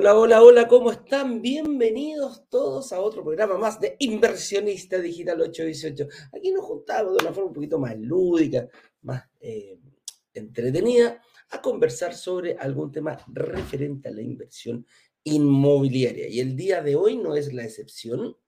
Hola, hola, hola, ¿cómo están? Bienvenidos todos a otro programa más de Inversionista Digital 818. Aquí nos juntamos de una forma un poquito más lúdica, más eh, entretenida, a conversar sobre algún tema referente a la inversión inmobiliaria. Y el día de hoy no es la excepción.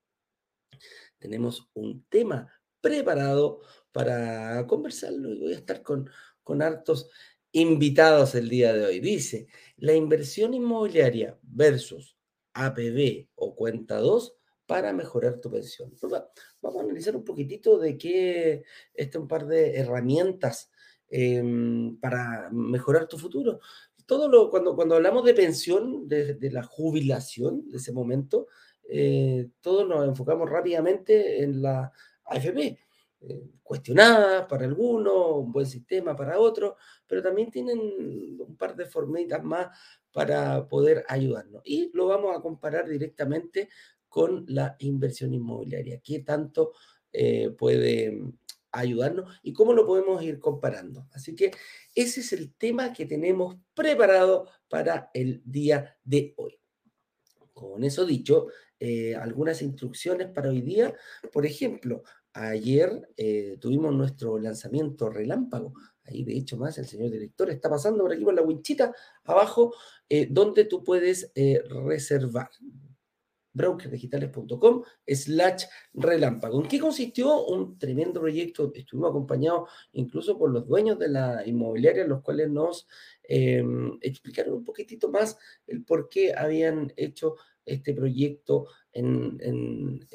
Tenemos un tema preparado para conversarlo y voy a estar con, con hartos invitados el día de hoy. Dice, la inversión inmobiliaria versus APB o cuenta 2 para mejorar tu pensión. Vamos a analizar un poquitito de qué, este un par de herramientas em, para mejorar tu futuro. Todo cuando, cuando hablamos de pensión, de, la jubilación, de ese momento, eh, todos nos enfocamos rápidamente en la AFP eh, cuestionadas para algunos, un buen sistema para otros, pero también tienen un par de formitas más para poder ayudarnos. Y lo vamos a comparar directamente con la inversión inmobiliaria. ¿Qué tanto eh, puede ayudarnos y cómo lo podemos ir comparando? Así que ese es el tema que tenemos preparado para el día de hoy. Con eso dicho, eh, algunas instrucciones para hoy día. Por ejemplo, Ayer eh, tuvimos nuestro lanzamiento relámpago. Ahí, de hecho, más el señor director está pasando por aquí por la winchita abajo, eh, donde tú puedes eh, reservar. brokerdigitales.com slash relámpago. ¿En qué consistió? Un tremendo proyecto. Estuvimos acompañados incluso por los dueños de la inmobiliaria, los cuales nos em, explicaron un poquitito más el por qué habían hecho este proyecto en,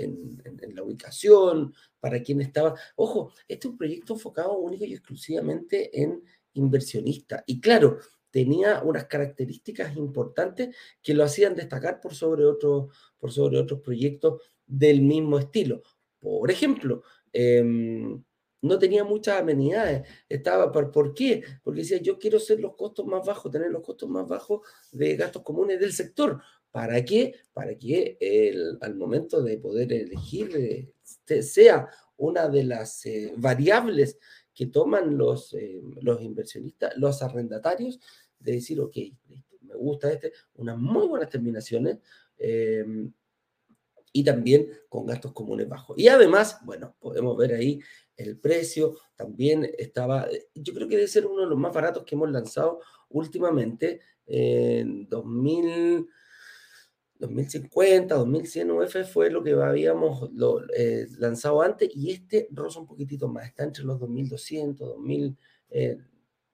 la ubicación, para quién estaba. Ojo, este es un proyecto enfocado único y exclusivamente en inversionistas. Y claro, tenía unas características importantes que lo hacían destacar por sobre, otros por sobre otros proyectos del mismo estilo. Por ejemplo, em, no tenía muchas amenidades. Estaba, ¿por, ¿por qué? Porque decía, yo quiero ser los costos más bajos, tener los costos más bajos de gastos comunes del sector. ¿Para qué? Para que el, al momento de poder elegir eh, sea una de las eh, variables que toman los, eh, los inversionistas, los arrendatarios, de decir, ok, me gusta este, unas muy buenas terminaciones y también con gastos comunes bajos. Y además, bueno, podemos ver ahí el precio, también estaba, yo creo que debe ser uno de los más baratos que hemos lanzado últimamente, en 2000 2050, 2100 UF fue lo que habíamos eh, lanzado antes y este rosa un poquitito más, está entre los 2200, 2000,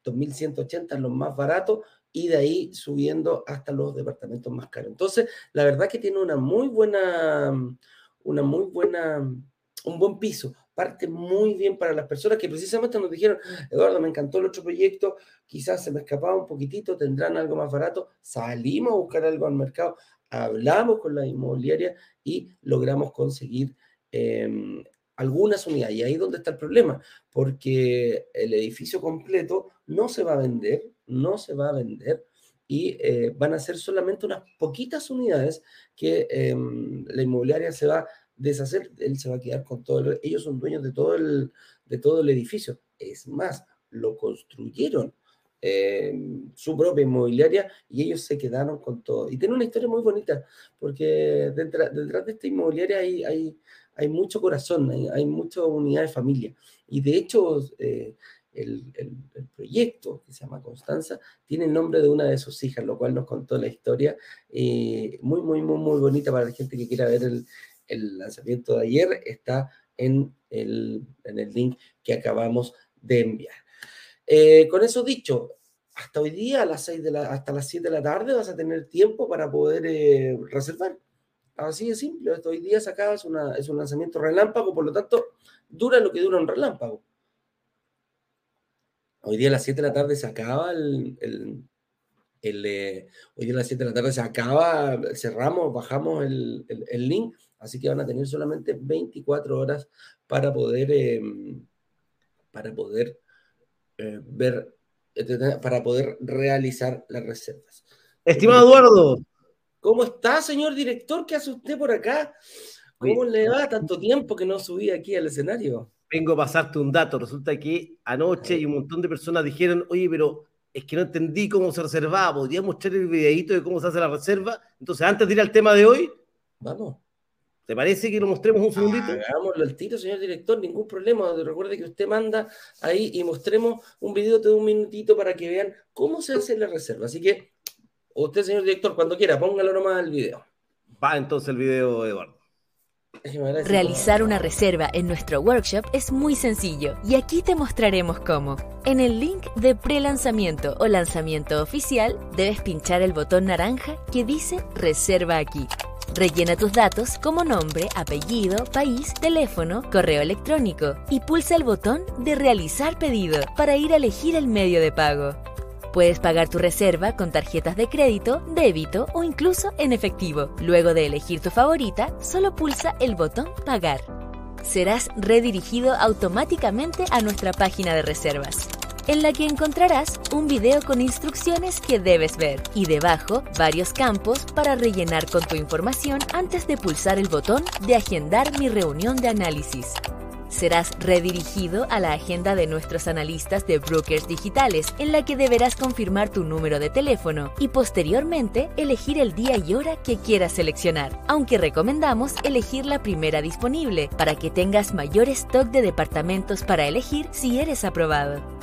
2180 los más baratos y de ahí subiendo hasta los departamentos más caros. Entonces, la verdad que tiene una muy buena, una muy buena, un buen piso. Parte muy bien para las personas que precisamente nos dijeron, Eduardo, me encantó el otro proyecto, quizás se me escapaba un poquitito, tendrán algo más barato. Salimos a buscar algo al mercado hablamos con la inmobiliaria y logramos conseguir em, algunas unidades. Y ahí es donde está el problema, porque el edificio completo no se va a vender, no se va a vender y eh, van a ser solamente unas poquitas unidades que em, la inmobiliaria se va a deshacer, él se va a quedar con todo, ellos son dueños de todo el, de todo el edificio. Es más, lo construyeron eh, su propia inmobiliaria y ellos se quedaron con todo. Y tiene una historia muy bonita, porque detrás, de esta inmobiliaria hay, mucho corazón, hay, mucha unidad de familia. Y de hecho, eh, el, el, proyecto que se llama Constanza tiene el nombre de una de sus hijas, lo cual nos contó la historia. Eh, muy, muy, muy, muy bonita para la gente que quiera ver el, el lanzamiento de ayer. Está en el, en el link que acabamos de enviar. Eh, con eso dicho, hasta hoy día, a las 6 de la, hasta las 7 de la tarde, vas a tener tiempo para poder eh, reservar. Así de simple. Hasta hoy día se acaba, es, es un lanzamiento relámpago, por lo tanto, dura lo que dura un relámpago. Hoy día a las 7 de la tarde se acaba el, eh, hoy día a las 7 de la tarde se acaba, cerramos, bajamos el, el, link, así que van a tener solamente 24 horas para poder, em, para poder eh, ver, para poder realizar las reservas. Estimado Eduardo. ¿Cómo está, señor director? ¿Qué hace usted por acá? ¿Cómo le va tanto tiempo que no subí aquí al escenario? Vengo a pasarte un dato. Resulta que anoche y un montón de personas dijeron, oye, pero es que no entendí cómo se reservaba. ¿Podría mostrar el videito de cómo se hace la reserva? Entonces, antes de ir al tema de hoy, vamos. ¿Te parece que lo mostremos un segundito? Hagámoslo al tiro, señor director, ningún problema. Recuerde que usted manda ahí y mostremos un video de un minutito para que vean cómo se hace la reserva. Así que, usted, señor director, cuando quiera, póngalo nomás al video. Va entonces el video, Eduardo. Realizar una reserva en nuestro workshop es muy sencillo y aquí te mostraremos cómo. En el link de pre-lanzamiento o lanzamiento oficial debes pinchar el botón naranja que dice Reserva aquí. Rellena tus datos como nombre, apellido, país, teléfono, correo electrónico y pulsa el botón de Realizar pedido para ir a elegir el medio de pago. Puedes pagar tu reserva con tarjetas de crédito, débito o incluso en efectivo. Luego de elegir tu favorita, solo pulsa el botón Pagar. Serás redirigido automáticamente a nuestra página de reservas, en la que encontrarás un video con instrucciones que debes ver y debajo varios campos para rellenar con tu información antes de pulsar el botón de Agendar mi reunión de análisis serás redirigido a la agenda de nuestros analistas de brokers digitales, en la que deberás confirmar tu número de teléfono y posteriormente elegir el día y hora que quieras seleccionar, aunque recomendamos elegir la primera disponible para que tengas mayor stock de departamentos para elegir si eres aprobado.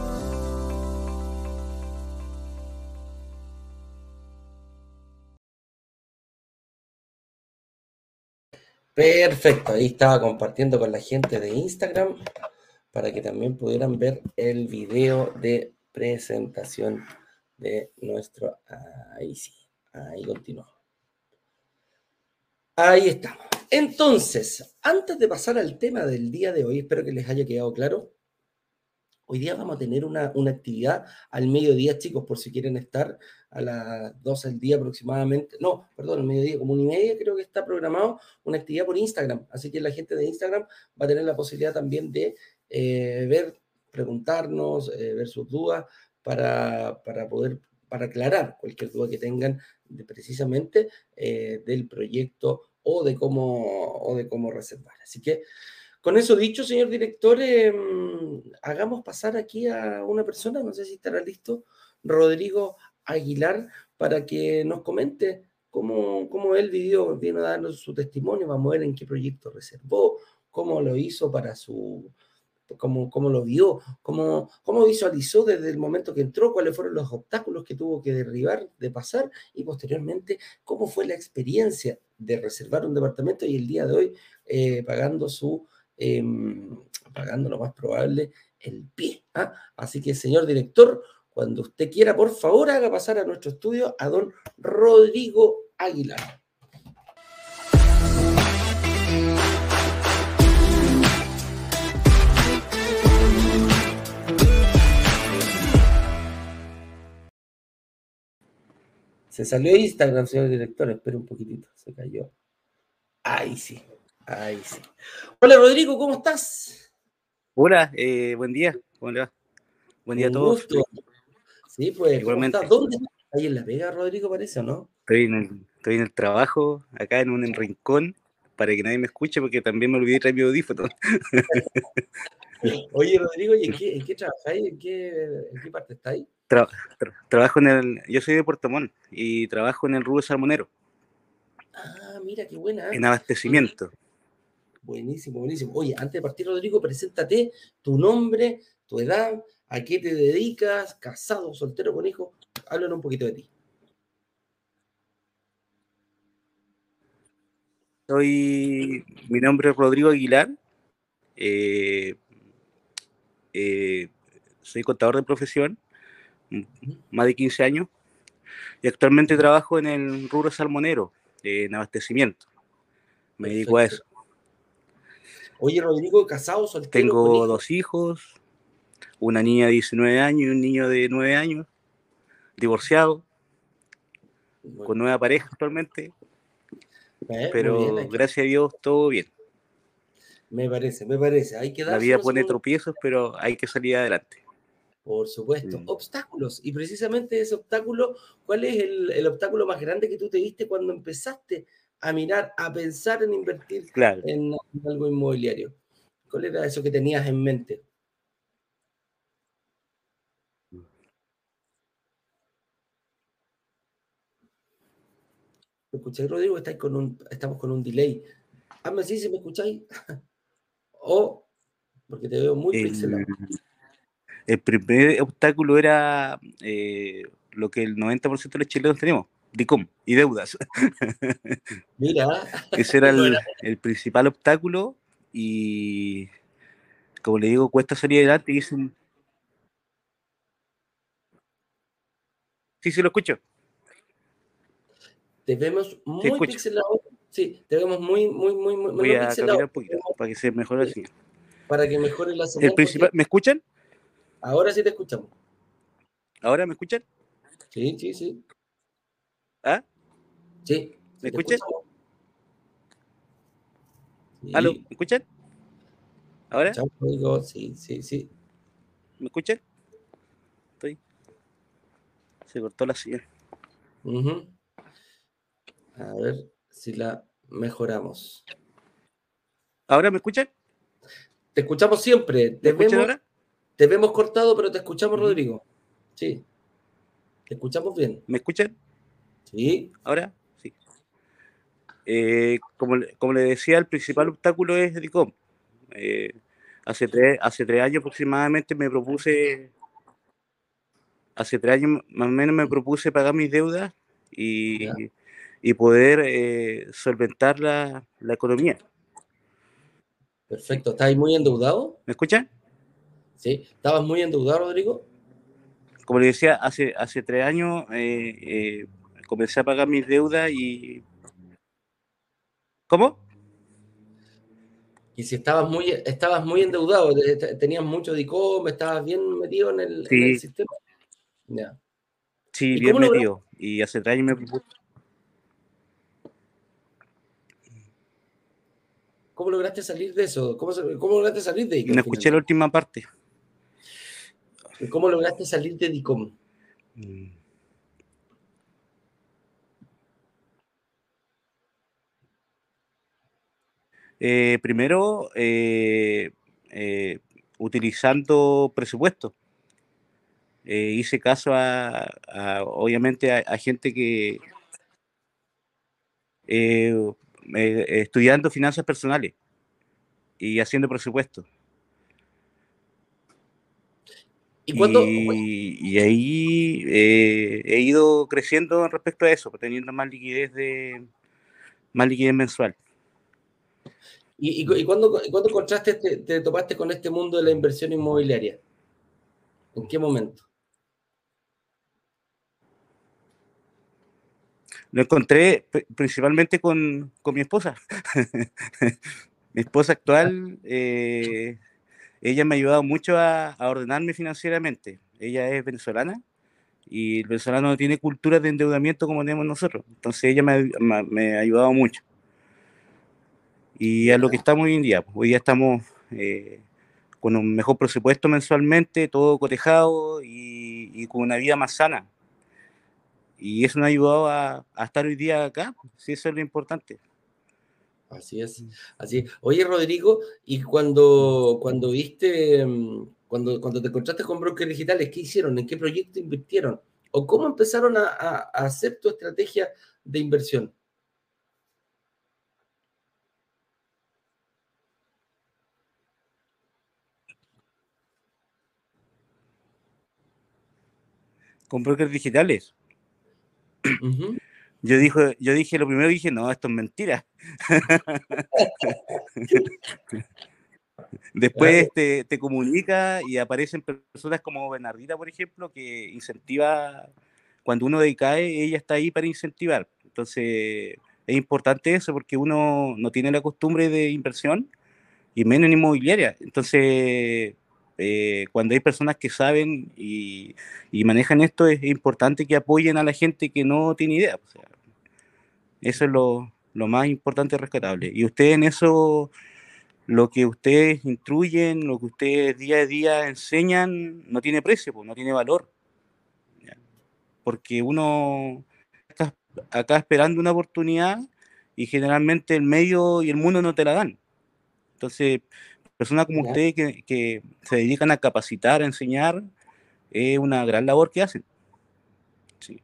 Perfecto, ahí estaba compartiendo con la gente de Instagram para que también pudieran ver el video de presentación de nuestro... Ahí sí, ahí continuó. Ahí estamos. Entonces, antes de pasar al tema del día de hoy, espero que les haya quedado claro. Hoy día vamos a tener una, una actividad al mediodía, chicos, por si quieren estar a las 12 del día aproximadamente, no, perdón, al mediodía, como una y media, creo que está programado una actividad por Instagram. Así que la gente de Instagram va a tener la posibilidad también de eh, ver, preguntarnos, eh, ver sus dudas para, para, poder, para aclarar cualquier duda que tengan precisamente eh, del proyecto o de cómo, o de cómo reservar. Así que con eso dicho, señor director, em, hagamos pasar aquí a una persona, no sé si estará listo, Rodrigo Aguilar para que nos comente cómo, cómo él vivió, viene a darnos su testimonio, vamos a ver en qué proyecto reservó, cómo lo hizo para su, cómo, cómo lo vio, cómo, cómo visualizó desde el momento que entró, cuáles fueron los obstáculos que tuvo que derribar, de pasar, y posteriormente cómo fue la experiencia de reservar un departamento y el día de hoy eh, pagando su, em, pagando lo más probable el pie. ¿ah? Así que, señor director, cuando usted quiera, por favor, haga pasar a nuestro estudio a don Rodrigo Aguilar. Se salió Instagram, señor director. Espera un poquitito. Se cayó. Ahí sí. Ahí sí. Hola, Rodrigo, ¿cómo estás? Hola, eh, buen día. ¿Cómo le va? Buen día a todos. Sí, pues, Igualmente. Ahí en La Vega, Rodrigo, parece, o no? Estoy en, el, estoy en el trabajo, acá en un rincón, para que nadie me escuche, porque también me olvidé traer mi audífono. Oye, Rodrigo, ¿y en qué, en qué trabajáis? ¿En qué, ¿En qué parte estáis? Tra, trabajo en el. Yo soy de Puerto Montt y trabajo en el rubro salmonero. Ah, mira, qué buena. En abastecimiento. Buenísimo, buenísimo. Oye, antes de partir, Rodrigo, preséntate tu nombre, tu edad, a qué te dedicas, casado, soltero con hijo. Háblanos un poquito de ti. Soy, mi nombre es Rodrigo Aguilar. Eh, eh, soy contador de profesión, más de 15 años, y actualmente trabajo en el rubro salmonero, en abastecimiento. Me dedico a eso. Oye, Rodrigo, casado, soltero. Tengo dos hijos, una niña de 19 años y un niño de 9 años, divorciado, con nueva pareja actualmente. Eh, pero gracias a Dios todo bien. Me parece, me parece. Hay que La vida pone tropiezos, pero hay que salir adelante. Por supuesto. Mm. Obstáculos. Y precisamente ese obstáculo, ¿cuál es el, obstáculo más grande que tú te diste cuando empezaste a mirar, a pensar en invertir en, algo inmobiliario? ¿Cuál era eso que tenías en mente? Escucháis, Rodrigo? Estáis con un, estamos con un delay. Hazme así si me escucháis. o, porque te veo muy pixelado. El primer obstáculo era eh, lo que el 90% de los chilenos tenemos, DICOM y deudas. Mira. Ese era el, principal obstáculo y, como le digo, cuesta salir adelante y Sí, sí, lo escucho. Te vemos muy pixelado. Sí, te vemos muy, muy, muy, muy, Voy a pixelado. un poquito para que se mejore así. Para que mejore la señal. El principal, ¿Me escuchan? Ahora sí te escuchamos. ¿Ahora me escuchan? Sí, sí, sí. ¿Ah? Sí. ¿Me escuchan? ¿Aló? ¿Me escuchan? ¿Ahora? Sí, sí, sí. ¿Me escuchan? Estoy. Se cortó la silla. A ver si la mejoramos. ¿Ahora me escuchan? Te escuchamos siempre. ¿Me escuchan ahora? Te vemos cortado, pero te escuchamos, Rodrigo. Sí. Te escuchamos bien. ¿Me escuchan? Sí. ¿Ahora? Sí. Eh, como, le decía, el principal obstáculo es DICOM. Eh, hace, tres, hace tres años aproximadamente me propuse, hace tres años más o menos me propuse pagar mis deudas y, poder eh, solventar la, la economía. Perfecto. ¿Estás muy endeudado? ¿Me escuchan? ¿sí? ¿Estabas muy endeudado, Rodrigo? Como le decía, hace, hace tres años eh, eh, comencé a pagar mis deudas y... ¿Cómo? Y si estabas muy, estabas muy endeudado, tenías mucho de ICOM, estabas bien metido en el, sistema. Sí, bien metido. Y hace tres años me propuse. ¿Cómo lograste salir de eso? ¿Cómo, cómo lograste salir de ICOM? No escuché la última parte. ¿Cómo lograste salir de DICOM? Mm. Eh, primero, eh, eh, utilizando presupuesto. hice caso a, obviamente, a, gente que estudiando finanzas personales y haciendo presupuesto. ¿Y, ahí eh, he ido creciendo respecto a eso, teniendo más liquidez de más liquidez mensual. ¿Y, y, cuándo, encontraste, te, topaste con este mundo de la inversión inmobiliaria? ¿En qué momento? Lo encontré principalmente con, mi esposa. mi esposa actual eh, ella me ha ayudado mucho a, ordenarme financieramente. Ella es venezolana y el venezolano no tiene cultura de endeudamiento como tenemos nosotros. Entonces ella me, ha ayudado mucho. Y es lo que estamos hoy en día. Hoy día estamos eh, con un mejor presupuesto mensualmente, todo cotejado y, con una vida más sana. Y eso nos ha ayudado a, a estar hoy día acá. Sí, eso es lo importante. Así es, así. Oye, Rodrigo, y cuando, cuando viste, mm, cuando, cuando te encontraste con brokers digitales, ¿qué hicieron? ¿En qué proyecto invirtieron? ¿O cómo empezaron a, hacer tu estrategia de inversión? Con brokers digitales. Yo, dijo, yo dije, lo primero dije, no, esto es mentira. Después te, te, comunica y aparecen personas como Bernardita, por ejemplo, que incentiva, cuando uno decae, ella está ahí para incentivar. Entonces, es importante eso porque uno no tiene la costumbre de inversión y menos en inmobiliaria. Entonces, eh, cuando hay personas que saben y, manejan esto, es importante que apoyen a la gente que no tiene idea. eso es lo, más importante y rescatable. Y ustedes en eso, lo que ustedes instruyen, lo que ustedes día a día enseñan, no tiene precio, pues, no tiene valor. Porque uno está acá esperando una oportunidad y generalmente el medio y el mundo no te la dan. Entonces, personas como ustedes que, que se dedican a capacitar, a enseñar, es una gran labor que hacen. Sí.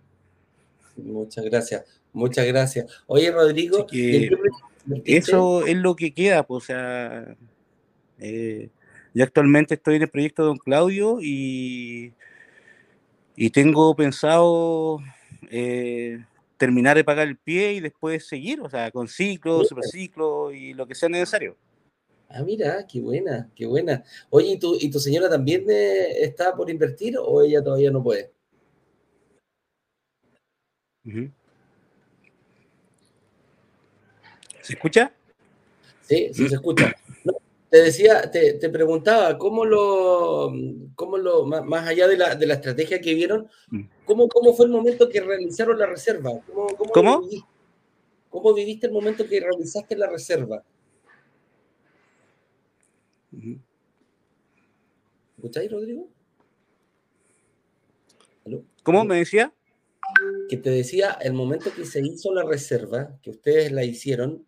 Muchas gracias, muchas gracias. Oye, Rodrigo, eso es lo que queda, pues, o sea, eh, yo actualmente estoy en el proyecto de Don Claudio y, y tengo pensado eh, terminar de pagar el pie y después seguir, o sea, con ciclos, superciclos y lo que sea necesario. Ah, mira, qué buena, qué buena. Oye, ¿y tu, y tu señora también eh, está por invertir o ella todavía no puede? ¿Se escucha? Sí, sí se escucha. te decía, te, te, preguntaba, ¿cómo lo, cómo lo más, allá de la, de la, estrategia que vieron, mm. ¿cómo, ¿cómo, fue el momento que realizaron la reserva? ¿Cómo, cómo, ¿Cómo? Viviste, ¿Cómo viviste el momento que realizaste la reserva? ¿Escucháis, Rodrigo? ¿Cómo me decía? Que te decía, el momento que se hizo la reserva, que ustedes la hicieron,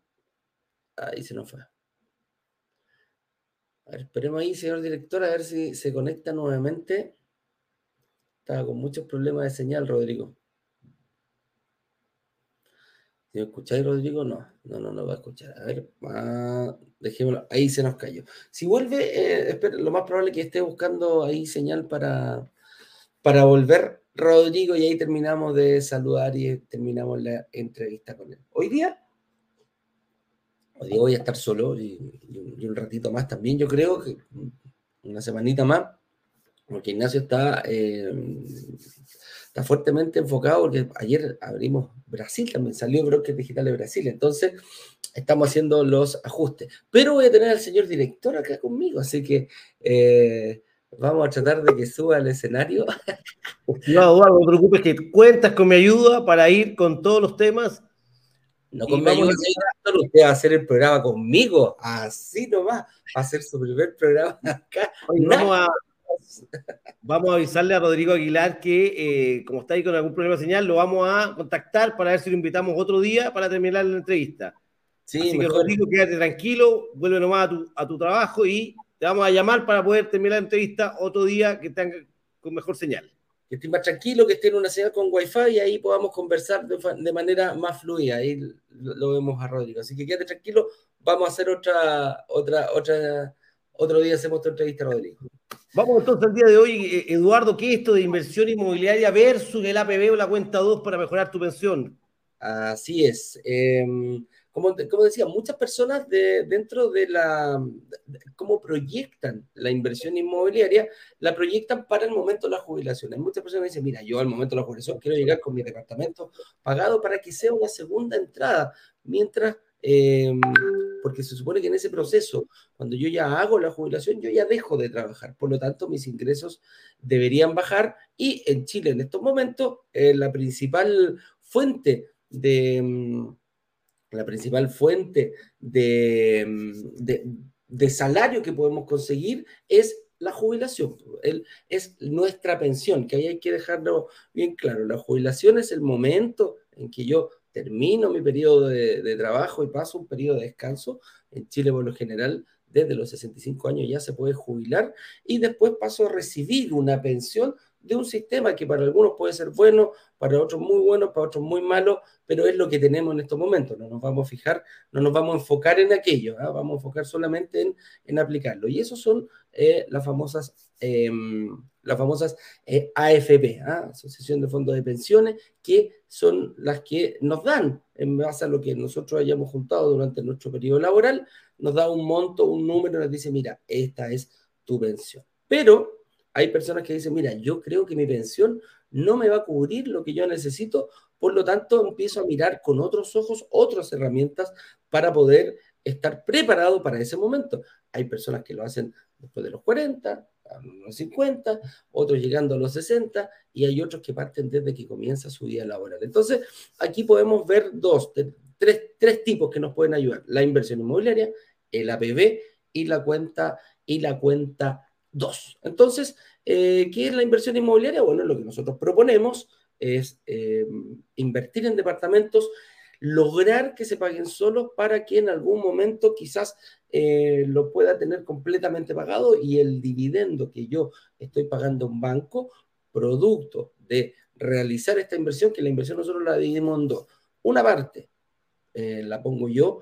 ahí se nos fue. A ver, esperemos ahí, señor director, a ver si se conecta nuevamente. Estaba con muchos problemas de señal, Rodrigo. Si me escucháis, Rodrigo, no, no, no, no va a escuchar. A ver, ah, dejémoslo, ahí se nos cayó. Si vuelve, eh, lo más probable es que esté buscando ahí señal para, para volver, Rodrigo, y ahí terminamos de saludar y terminamos la entrevista con él. Hoy día, hoy día voy a estar solo y, un ratito más también, yo creo que una semanita más, porque Ignacio está... Eh, está fuertemente enfocado porque ayer abrimos Brasil, también salió Broker Digital de Brasil, entonces estamos haciendo los ajustes. Pero voy a tener al señor director acá conmigo, así que eh, vamos a tratar de que suba al escenario. No, Eduardo, no te preocupes que cuentas con mi ayuda para ir con todos los temas. No con mi ayuda, usted va a hacer el programa conmigo, así nomás, va a hacer su primer programa acá. vamos a Vamos a avisarle a Rodrigo Aguilar que, eh, como está ahí con algún problema de señal, lo vamos a contactar para ver si lo invitamos otro día para terminar la entrevista. Sí, Así que, Rodrigo, quédate tranquilo, vuelve nomás a tu, a tu trabajo y te vamos a llamar para poder terminar la entrevista otro día que tenga con mejor señal. Que esté más tranquilo, que esté en una señal con wifi y ahí podamos conversar de, de manera más fluida. Ahí lo vemos a Rodrigo. Así que quédate tranquilo, vamos a hacer otra, otra, otra, otro día hacemos otra entrevista, Rodrigo. Vamos entonces al día de hoy, eh, Eduardo, ¿qué es esto de inversión inmobiliaria versus el APB o la cuenta 2 para mejorar tu pensión? Así es. Em, como, decía, muchas personas de, dentro de la, cómo proyectan la inversión inmobiliaria, la proyectan para el momento de la jubilación. Hay muchas personas que dicen, mira, yo al momento de la jubilación quiero llegar con mi departamento pagado para que sea una segunda entrada, mientras Em, porque se supone que en ese proceso, cuando yo ya hago la jubilación, yo ya dejo de trabajar. Por lo tanto, mis ingresos deberían bajar y en Chile en estos momentos eh, la principal fuente de... Em, la principal fuente de, em, de, de salario que podemos conseguir es la jubilación, es nuestra pensión, que ahí hay que dejarlo bien claro. La jubilación es el momento en que yo termino mi periodo de, trabajo y paso un periodo de descanso. En Chile, por lo general, desde los 65 años ya se puede jubilar y después paso a recibir una pensión de un sistema que para algunos puede ser bueno, para otros muy bueno, para otros muy malo, pero es lo que tenemos en estos momentos. No nos vamos a fijar, no nos vamos a enfocar en aquello, ¿ah? vamos a enfocar solamente en, en aplicarlo. Y esos son eh, las famosas em, las famosas eh, AFP, ¿ah? Asociación de Fondos de Pensiones, que son las que nos dan, en base a lo que nosotros hayamos juntado durante nuestro periodo laboral, nos da un monto, un número, nos dice, mira, esta es tu pensión. Pero hay personas que dicen, mira, yo creo que mi pensión no me va a cubrir lo que yo necesito, por lo tanto empiezo a mirar con otros ojos otras herramientas para poder estar preparado para ese momento. Hay personas que lo hacen después de los 40, a los 50, otros llegando a los 60 y hay otros que parten desde que comienza su día laboral. Entonces, aquí podemos ver dos. tres, tres tipos que nos pueden ayudar. La inversión inmobiliaria, el APB y la cuenta y la cuenta 2. Entonces, eh, ¿qué es la inversión inmobiliaria? Bueno, lo que nosotros proponemos es eh, invertir en departamentos, lograr que se paguen solos para que en algún momento quizás eh, lo pueda tener completamente pagado y el dividendo que yo estoy pagando a un banco, producto de realizar esta inversión, que la inversión nosotros la dividimos en dos. Una parte la pongo yo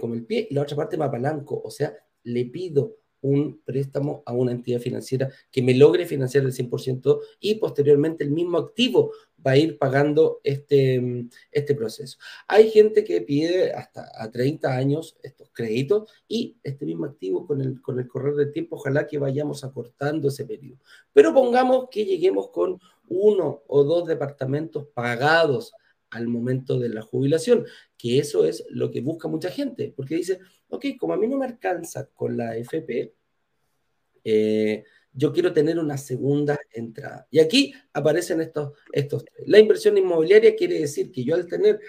con el pie y la otra parte me apalanco, o sea, le pido un préstamo a una entidad financiera que me logre financiar el 100% y posteriormente el mismo activo va a ir pagando este, este proceso. Hay gente que pide hasta a 30 años estos créditos y este mismo activo con el, con el correr del tiempo, ojalá que vayamos acortando ese periodo. Pero pongamos que lleguemos con uno o dos departamentos pagados al momento de la jubilación, que eso es lo que busca mucha gente, porque dice, ok, como a mí no me alcanza con la FP, eh, yo quiero tener una segunda entrada. Y aquí aparecen estos, estos. La inversión inmobiliaria quiere decir que yo al tener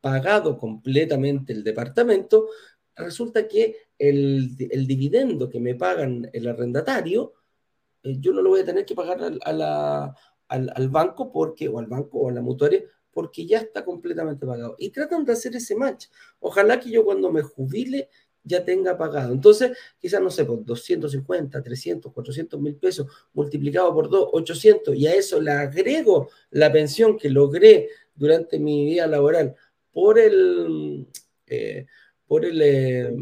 pagado completamente el departamento, resulta que el, dividendo que me pagan el arrendatario, eh, yo no lo voy a tener que pagar al, al, al, banco porque, o al banco o a la mutuaria porque ya está completamente pagado. Y tratan de hacer ese match. Ojalá que yo cuando me jubile ya tenga pagado. Entonces, quizás, no sé, por 250, 300, 400 mil pesos multiplicado por 2, 800, y a eso le agrego la pensión que logré durante mi vida laboral por el, eh, por el, eh,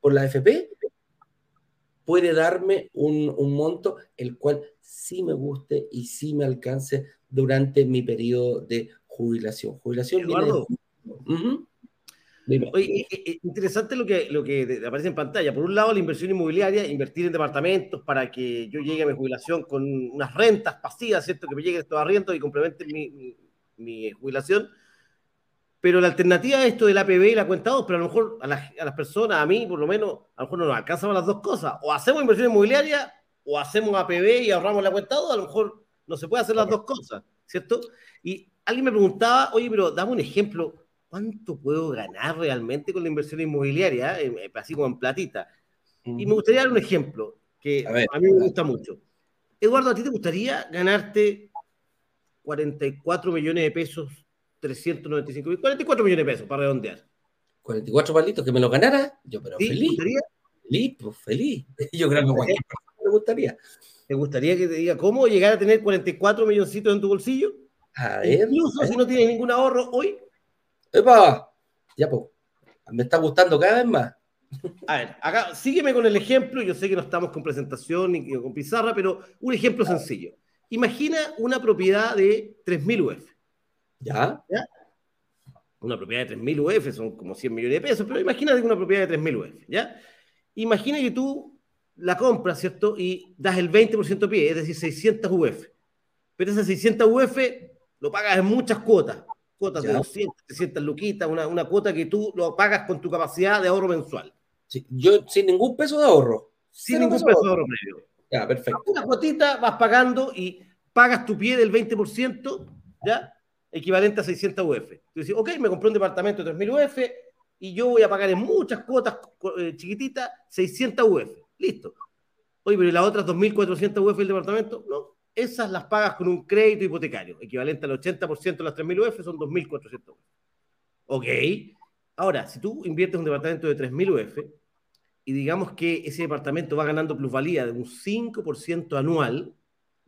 por la FP, puede darme un, un, monto el cual sí me guste y sí me alcance durante mi periodo de jubilación. Jubilación Eduardo, Oye, interesante lo que, lo que aparece en pantalla. Por un lado, la inversión inmobiliaria, invertir en departamentos para que yo llegue a mi jubilación con unas rentas pasivas, ¿cierto? Que me lleguen estos arriendos y complementen mi, mi, jubilación. Pero la alternativa es esto del APB y la cuenta 2, pero a lo mejor a las, a las, personas, a mí por lo menos, a lo mejor no nos alcanzan las dos cosas. O hacemos inversión inmobiliaria o hacemos APB y ahorramos la cuenta 2, a lo mejor no se puede hacer las dos cosas, ¿cierto? Y alguien me preguntaba, oye, pero dame un ejemplo, ¿cuánto puedo ganar realmente con la inversión inmobiliaria? Eh, eh, así como en platita. Y me gustaría dar un ejemplo que a, mí me gusta mucho. Eduardo, ¿a ti te gustaría ganarte 44 millones de pesos, 395 44 millones de pesos para redondear? 44 palitos, que me lo ganara, yo pero ¿Sí? feliz. Gustaría? Feliz, pues feliz. Yo creo que cualquier persona me gustaría. ¿Te gustaría que te diga cómo llegar a tener 44 milloncitos en tu bolsillo? A ver, Incluso si no tienes ningún ahorro hoy. ¡Epa! Ya, pues. Me está gustando cada vez más. A ver, acá sígueme con el ejemplo. Yo sé que no estamos con presentación ni con pizarra, pero un ejemplo sencillo. Imagina una propiedad de 3.000 UF. ¿Ya? ¿Ya? Una propiedad de 3.000 UF son como 100 millones de pesos, pero imagínate una propiedad de 3.000 UF. ¿Ya? Imagina que tú la compras, ¿cierto? Y das el 20% pie, es decir, 600 UF. Pero esas 600 UF lo pagas en muchas cuotas, cuotas de 200, 300 luquitas, una, una cuota que tú lo pagas con tu capacidad de ahorro mensual. yo sin ningún peso de ahorro. Sin ningún peso de ahorro previo. Ya, perfecto. Una cuotita vas pagando y pagas tu pie del 20%, ¿ya? Equivalente a 600 UF. Tú dices, ok, me compré un departamento de 3.000 UF y yo voy a pagar en muchas cuotas eh, chiquititas 600 UF. Listo. Oye, pero ¿y las otras 2.400 UF del departamento? No, esas las pagas con un crédito hipotecario, equivalente al 80% de las 3.000 UF, son 2.400 UF. Ok. Ahora, si tú inviertes un departamento de 3.000 UF y digamos que ese departamento va ganando plusvalía de un 5% anual,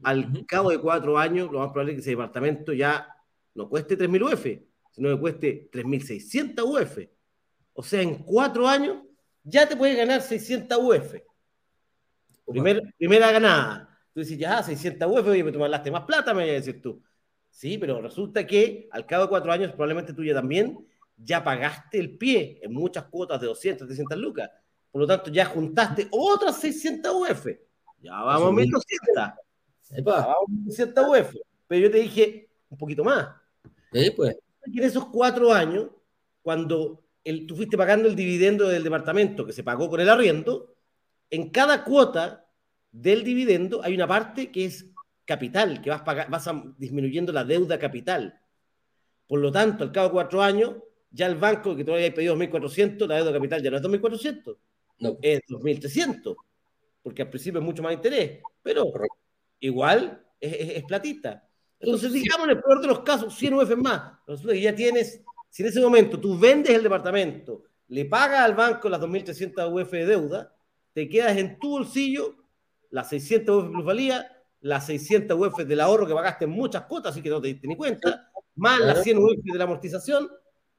al cabo de cuatro años, lo más probable es que ese departamento ya no cueste 3.000 UF, sino que cueste 3.600 UF. O sea, en cuatro años ya te puedes ganar 600 UF. primera ganada. Tú dices, ya, 600 UF, oye, me tomaste más plata, me voy a decir tú. Sí, pero resulta que al cabo de cuatro años, probablemente tú ya también ya pagaste el pie en muchas cuotas de 200, 300 lucas. Por lo tanto, ya juntaste otras 600 UF. Ya vamos a 1200. Vamos a 1200 UF. Pero yo te dije un poquito más. Sí, pues. En esos cuatro años, cuando el, tú fuiste pagando el dividendo del departamento que se pagó con el arriendo, en cada cuota del dividendo hay una parte que es capital, que vas, vas disminuyendo la deuda capital. Por lo tanto, al cabo de cuatro años, ya el banco que todavía hay pedido 2.400, la deuda capital ya no es 2.400, no. es 2.300, porque al principio es mucho más interés, pero igual es, platita. Entonces, digamos, en el peor de los casos, 100 UF más, resulta que ya tienes, si en ese momento tú vendes el departamento, le pagas al banco las 2.300 UF de deuda, te quedas en tu bolsillo las 600 UF de plusvalía, las 600 UF del ahorro que pagaste en muchas cuotas, así que no te diste ni cuenta, más las 100 UF de la amortización,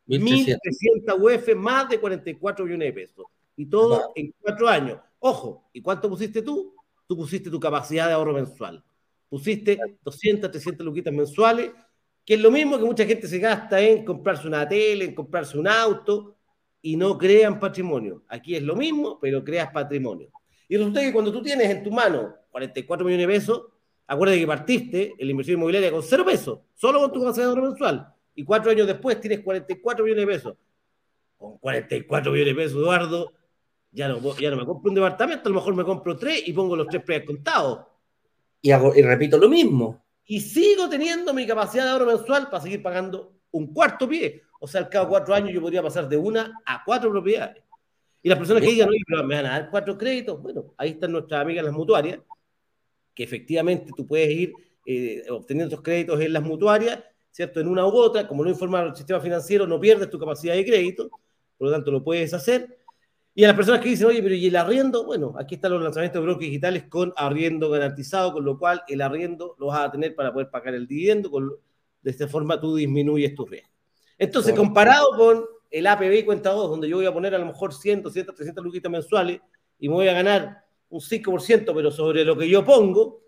1.300 UF, más de 44 millones de pesos. Y todo en cuatro años. Ojo, ¿y cuánto pusiste tú? Tú pusiste tu capacidad de ahorro mensual. Pusiste 200, 300 luquitas mensuales, que es lo mismo que mucha gente se gasta en comprarse una tele, en comprarse un auto, y no crean patrimonio. Aquí es lo mismo, pero creas patrimonio. Y resulta que cuando tú tienes en tu mano 44 millones de pesos, acuérdate que partiste en la inversión inmobiliaria con cero pesos, solo con tu capacidad de ahorro mensual y cuatro años después tienes 44 millones de pesos. Con 44 millones de pesos, Eduardo, ya no, ya no me compro un departamento, a lo mejor me compro tres y pongo los tres precios contados. Y, hago, y repito lo mismo. Y sigo teniendo mi capacidad de ahorro mensual para seguir pagando un cuarto pie. O sea, al cabo de cuatro años yo podría pasar de una a cuatro propiedades. Y las personas que digan, oye, pero me van a dar cuatro créditos, bueno, ahí están nuestras amigas las mutuarias, que efectivamente tú puedes ir eh, obteniendo esos créditos en las mutuarias ¿cierto? En una u otra, como no informa el sistema financiero, no pierdes tu capacidad de crédito, por lo tanto lo puedes hacer. Y a las personas que dicen, oye, pero ¿y el arriendo? Bueno, aquí están los lanzamientos de brokers digitales con arriendo garantizado, con lo cual el arriendo lo vas a tener para poder pagar el dividendo, de esta forma tú disminuyes tu riesgo. Entonces, comparado con el APB cuenta 2, donde yo voy a poner a lo mejor 100, 200, 300 luquitas mensuales y me voy a ganar un 5%, pero sobre lo que yo pongo,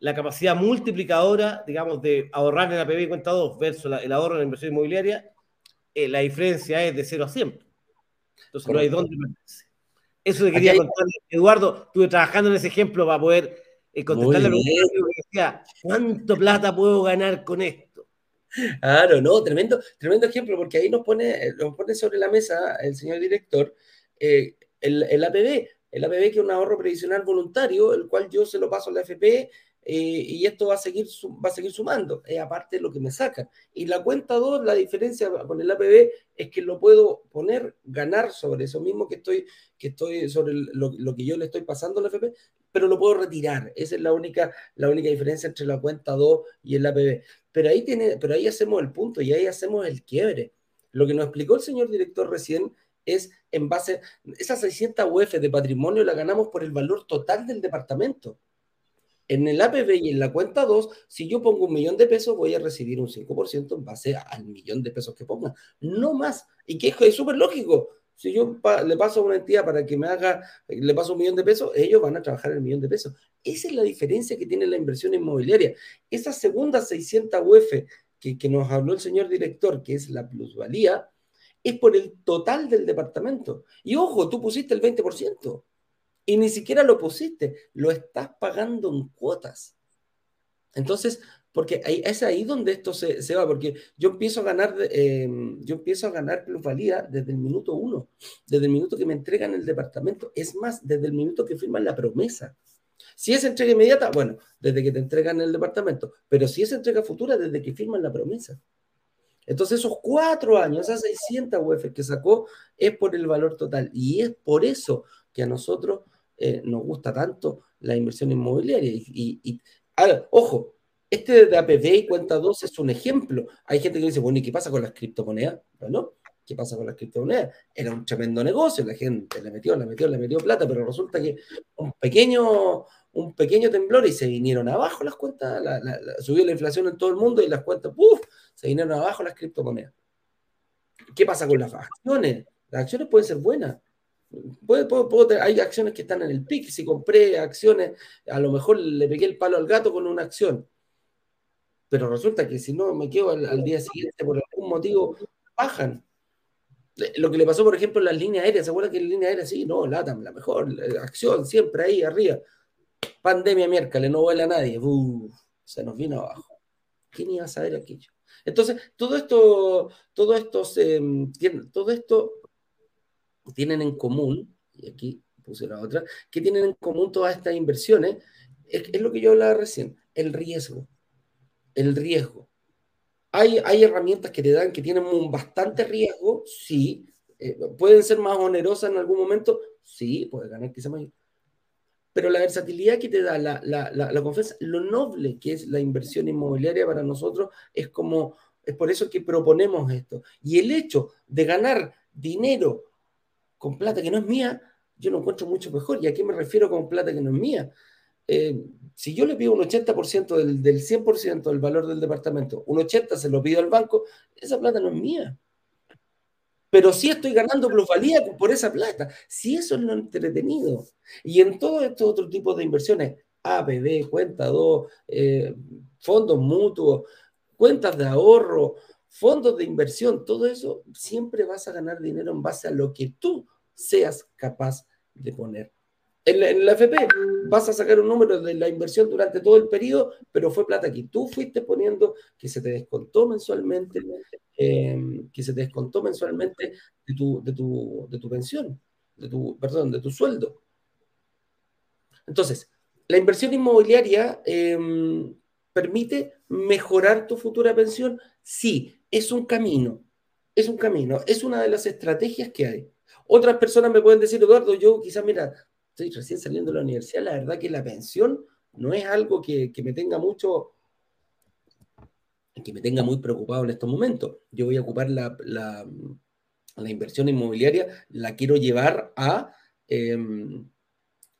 la capacidad multiplicadora, digamos, de ahorrar en la PBI cuenta 2 versus el ahorro en la inversión inmobiliaria, eh, la diferencia es de 0 a 100. Entonces no hay dónde meterse. Eso te quería contar, Eduardo. Estuve trabajando en ese ejemplo para poder eh, contestar la pregunta que decía, ¿cuánto plata puedo ganar con esto? Claro, no, tremendo, tremendo ejemplo, porque ahí nos pone, nos pone sobre la mesa el señor director eh, el, el APB, el APB que es un ahorro previsional voluntario, el cual yo se lo paso a la FP eh, y esto va a seguir, va a seguir sumando, es aparte de lo que me sacan. Y la cuenta 2, la diferencia con el APB es que lo puedo poner, ganar sobre eso mismo que estoy, que estoy sobre lo, lo, que yo le estoy pasando al FP, pero lo puedo retirar. Esa es la única, la única diferencia entre la cuenta 2 y el APB. Pero ahí, tiene, pero ahí hacemos el punto y ahí hacemos el quiebre. Lo que nos explicó el señor director recién es en base, esas 600 UF de patrimonio la ganamos por el valor total del departamento. En el APB y en la cuenta 2, si yo pongo un millón de pesos, voy a recibir un 5% en base al millón de pesos que ponga. No más. Y que es súper lógico. Si yo le paso a una entidad para que me haga, le paso un millón de pesos, ellos van a trabajar el millón de pesos. Esa es la diferencia que tiene la inversión inmobiliaria. Esa segunda 600 UF que, que nos habló el señor director, que es la plusvalía, es por el total del departamento. Y ojo, tú pusiste el 20% y ni siquiera lo pusiste, lo estás pagando en cuotas. Entonces, porque ahí, es ahí donde esto se, va, porque yo empiezo a ganar, em, yo empiezo a ganar plusvalía desde el minuto uno, desde el minuto que me entregan el departamento, es más, desde el minuto que firman la promesa. Si es entrega inmediata, bueno, desde que te entregan el departamento, pero si es entrega futura, desde que firman la promesa. Entonces, esos cuatro años, esas 600 UF que sacó, es por el valor total. Y es por eso que a nosotros eh, nos gusta tanto la inversión inmobiliaria. Y, ojo, este de APB y cuenta 2 es un ejemplo. Hay gente que dice, bueno, ¿y qué pasa con las criptomonedas? Bueno, ¿qué pasa con las criptomonedas? Era un tremendo negocio, la gente le metió, le metió, le metió plata, pero resulta que un pequeño, un pequeño temblor y se vinieron abajo las cuentas, subió la inflación en todo el mundo y las cuentas, ¡puf! Se vinieron abajo las criptomonedas. ¿Qué pasa con las acciones? Las acciones pueden ser buenas, hay acciones que están en el pic. Si compré acciones, a lo mejor le pegué el palo al gato con una acción. Pero resulta que si no me quedo al, día siguiente por algún motivo, bajan. Lo que le pasó, por ejemplo, en las líneas aéreas. ¿Se acuerdan que en línea aérea sí? No, LATAM, la mejor acción, siempre ahí arriba. Pandemia miércoles, no vuela nadie. se nos vino abajo. ¿Quién iba a saber aquello? Entonces, todo esto, todo esto, se, todo esto tienen en común, y aquí puse la otra, que tienen en común todas estas inversiones, es, lo que yo hablaba recién, el riesgo. El riesgo. hay, hay herramientas que te dan que tienen un bastante riesgo, sí. Eh, ¿Pueden ser más onerosas en algún momento? Sí, puede ganar quizá más. Pero la versatilidad que te da la, la, la, confianza, lo noble que es la inversión inmobiliaria para nosotros, es como, es por eso que proponemos esto. Y el hecho de ganar dinero con plata que no es mía, yo lo encuentro mucho mejor. ¿Y a qué me refiero con plata que no es mía? Eh, si yo le pido un 80% del, del 100% del valor del departamento, un 80% se lo pido al banco, esa plata no es mía. Pero sí estoy ganando plusvalía por esa plata. Si eso es lo entretenido. Y en todos estos otros tipos de inversiones, APB, cuenta 2, eh, fondos mutuos, cuentas de ahorro, fondos de inversión, todo eso, siempre vas a ganar dinero en base a lo que tú seas capaz de poner. En la, FP vas a sacar un número de la inversión durante todo el periodo, pero fue plata que tú fuiste poniendo, que se te descontó mensualmente, em, que se te descontó mensualmente de tu, de tu, de tu pensión, de tu, perdón, de tu sueldo. Entonces, la inversión inmobiliaria em, permite mejorar tu futura pensión. Sí, es un camino, es un camino, es una de las estrategias que hay. Otras personas me pueden decir, Eduardo, yo quizás, mira, estoy recién saliendo de la universidad, la verdad que la pensión no es algo que, me tenga mucho, que me tenga muy preocupado en estos momentos. Yo voy a ocupar la, inversión inmobiliaria, la quiero llevar a, em,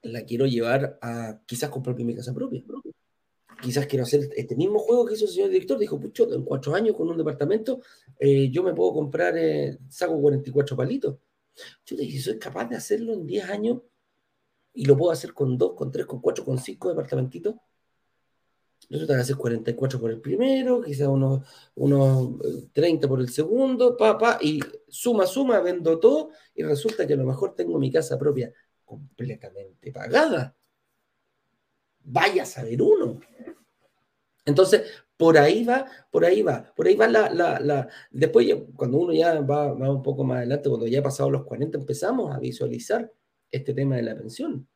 la quiero llevar a quizás comprar mi casa propia. Quizás quiero hacer este mismo juego que hizo el señor director. Dijo, pucho, en cuatro años con un departamento, eh, yo me puedo comprar, eh, saco 44 palitos. Yo dije, soy capaz de hacerlo en 10 años y lo puedo hacer con 2, con 3, con 4, con 5 departamentitos. Resulta que hacer 44 por el primero, quizás unos, unos 30 eh, por el segundo, papá, y suma, suma, vendo todo, y resulta que a lo mejor tengo mi casa propia completamente pagada. Vaya a saber uno. Entonces, por ahí va, por ahí va, por ahí va la, la, la... Después, cuando uno ya va, va, un poco más adelante, cuando ya ha pasado los 40, empezamos a visualizar este tema de la pensión.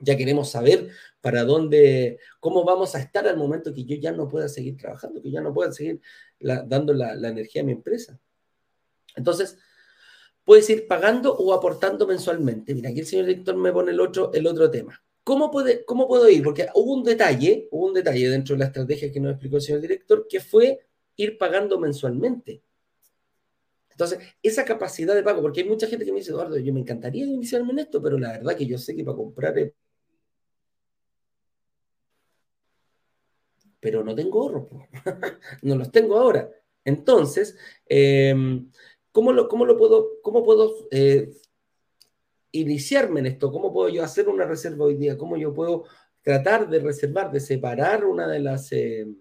Ya queremos saber para dónde, cómo vamos a estar al momento que yo ya no pueda seguir trabajando, que ya no pueda seguir dando la, energía a mi empresa. Entonces, puedes ir pagando o aportando mensualmente. Mira, aquí el señor director me pone el otro, el otro tema. ¿Cómo, puede, ¿Cómo puedo ir? Porque hubo un detalle, hubo un detalle dentro de la estrategia que nos explicó el señor director, que fue ir pagando mensualmente. Entonces, esa capacidad de pago, porque hay mucha gente que me dice, Eduardo, yo me encantaría iniciarme en esto, pero la verdad que yo sé que para comprar... Pero no tengo ahorro, no los tengo ahora. Entonces, em, ¿cómo, lo, lo puedo, cómo puedo eh, iniciarme en esto? ¿Cómo puedo yo hacer una reserva hoy día? ¿Cómo yo puedo tratar de reservar, de separar una de las... Em,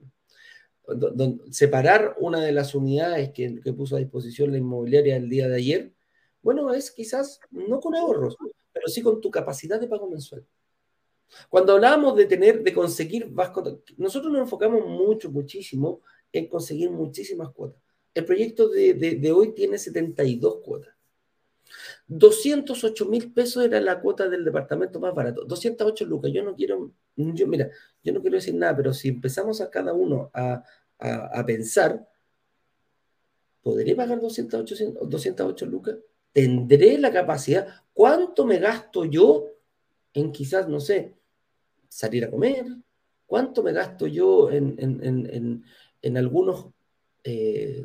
separar una de las unidades que, puso a disposición la inmobiliaria el día de ayer, bueno, es quizás no con ahorros, pero sí con tu capacidad de pago mensual. Cuando hablábamos de tener, de conseguir, nosotros nos enfocamos mucho, muchísimo en conseguir muchísimas cuotas. El proyecto de, hoy tiene 72 cuotas. 208 mil pesos era la cuota del departamento más barato. 208 lucas. Yo no quiero, yo, mira, yo no quiero decir nada, pero si empezamos a cada uno a, a, pensar, ¿podré pagar 208, 208 lucas? ¿Tendré la capacidad? ¿Cuánto me gasto yo en quizás, no sé, salir a comer? ¿Cuánto me gasto yo en, algunos eh,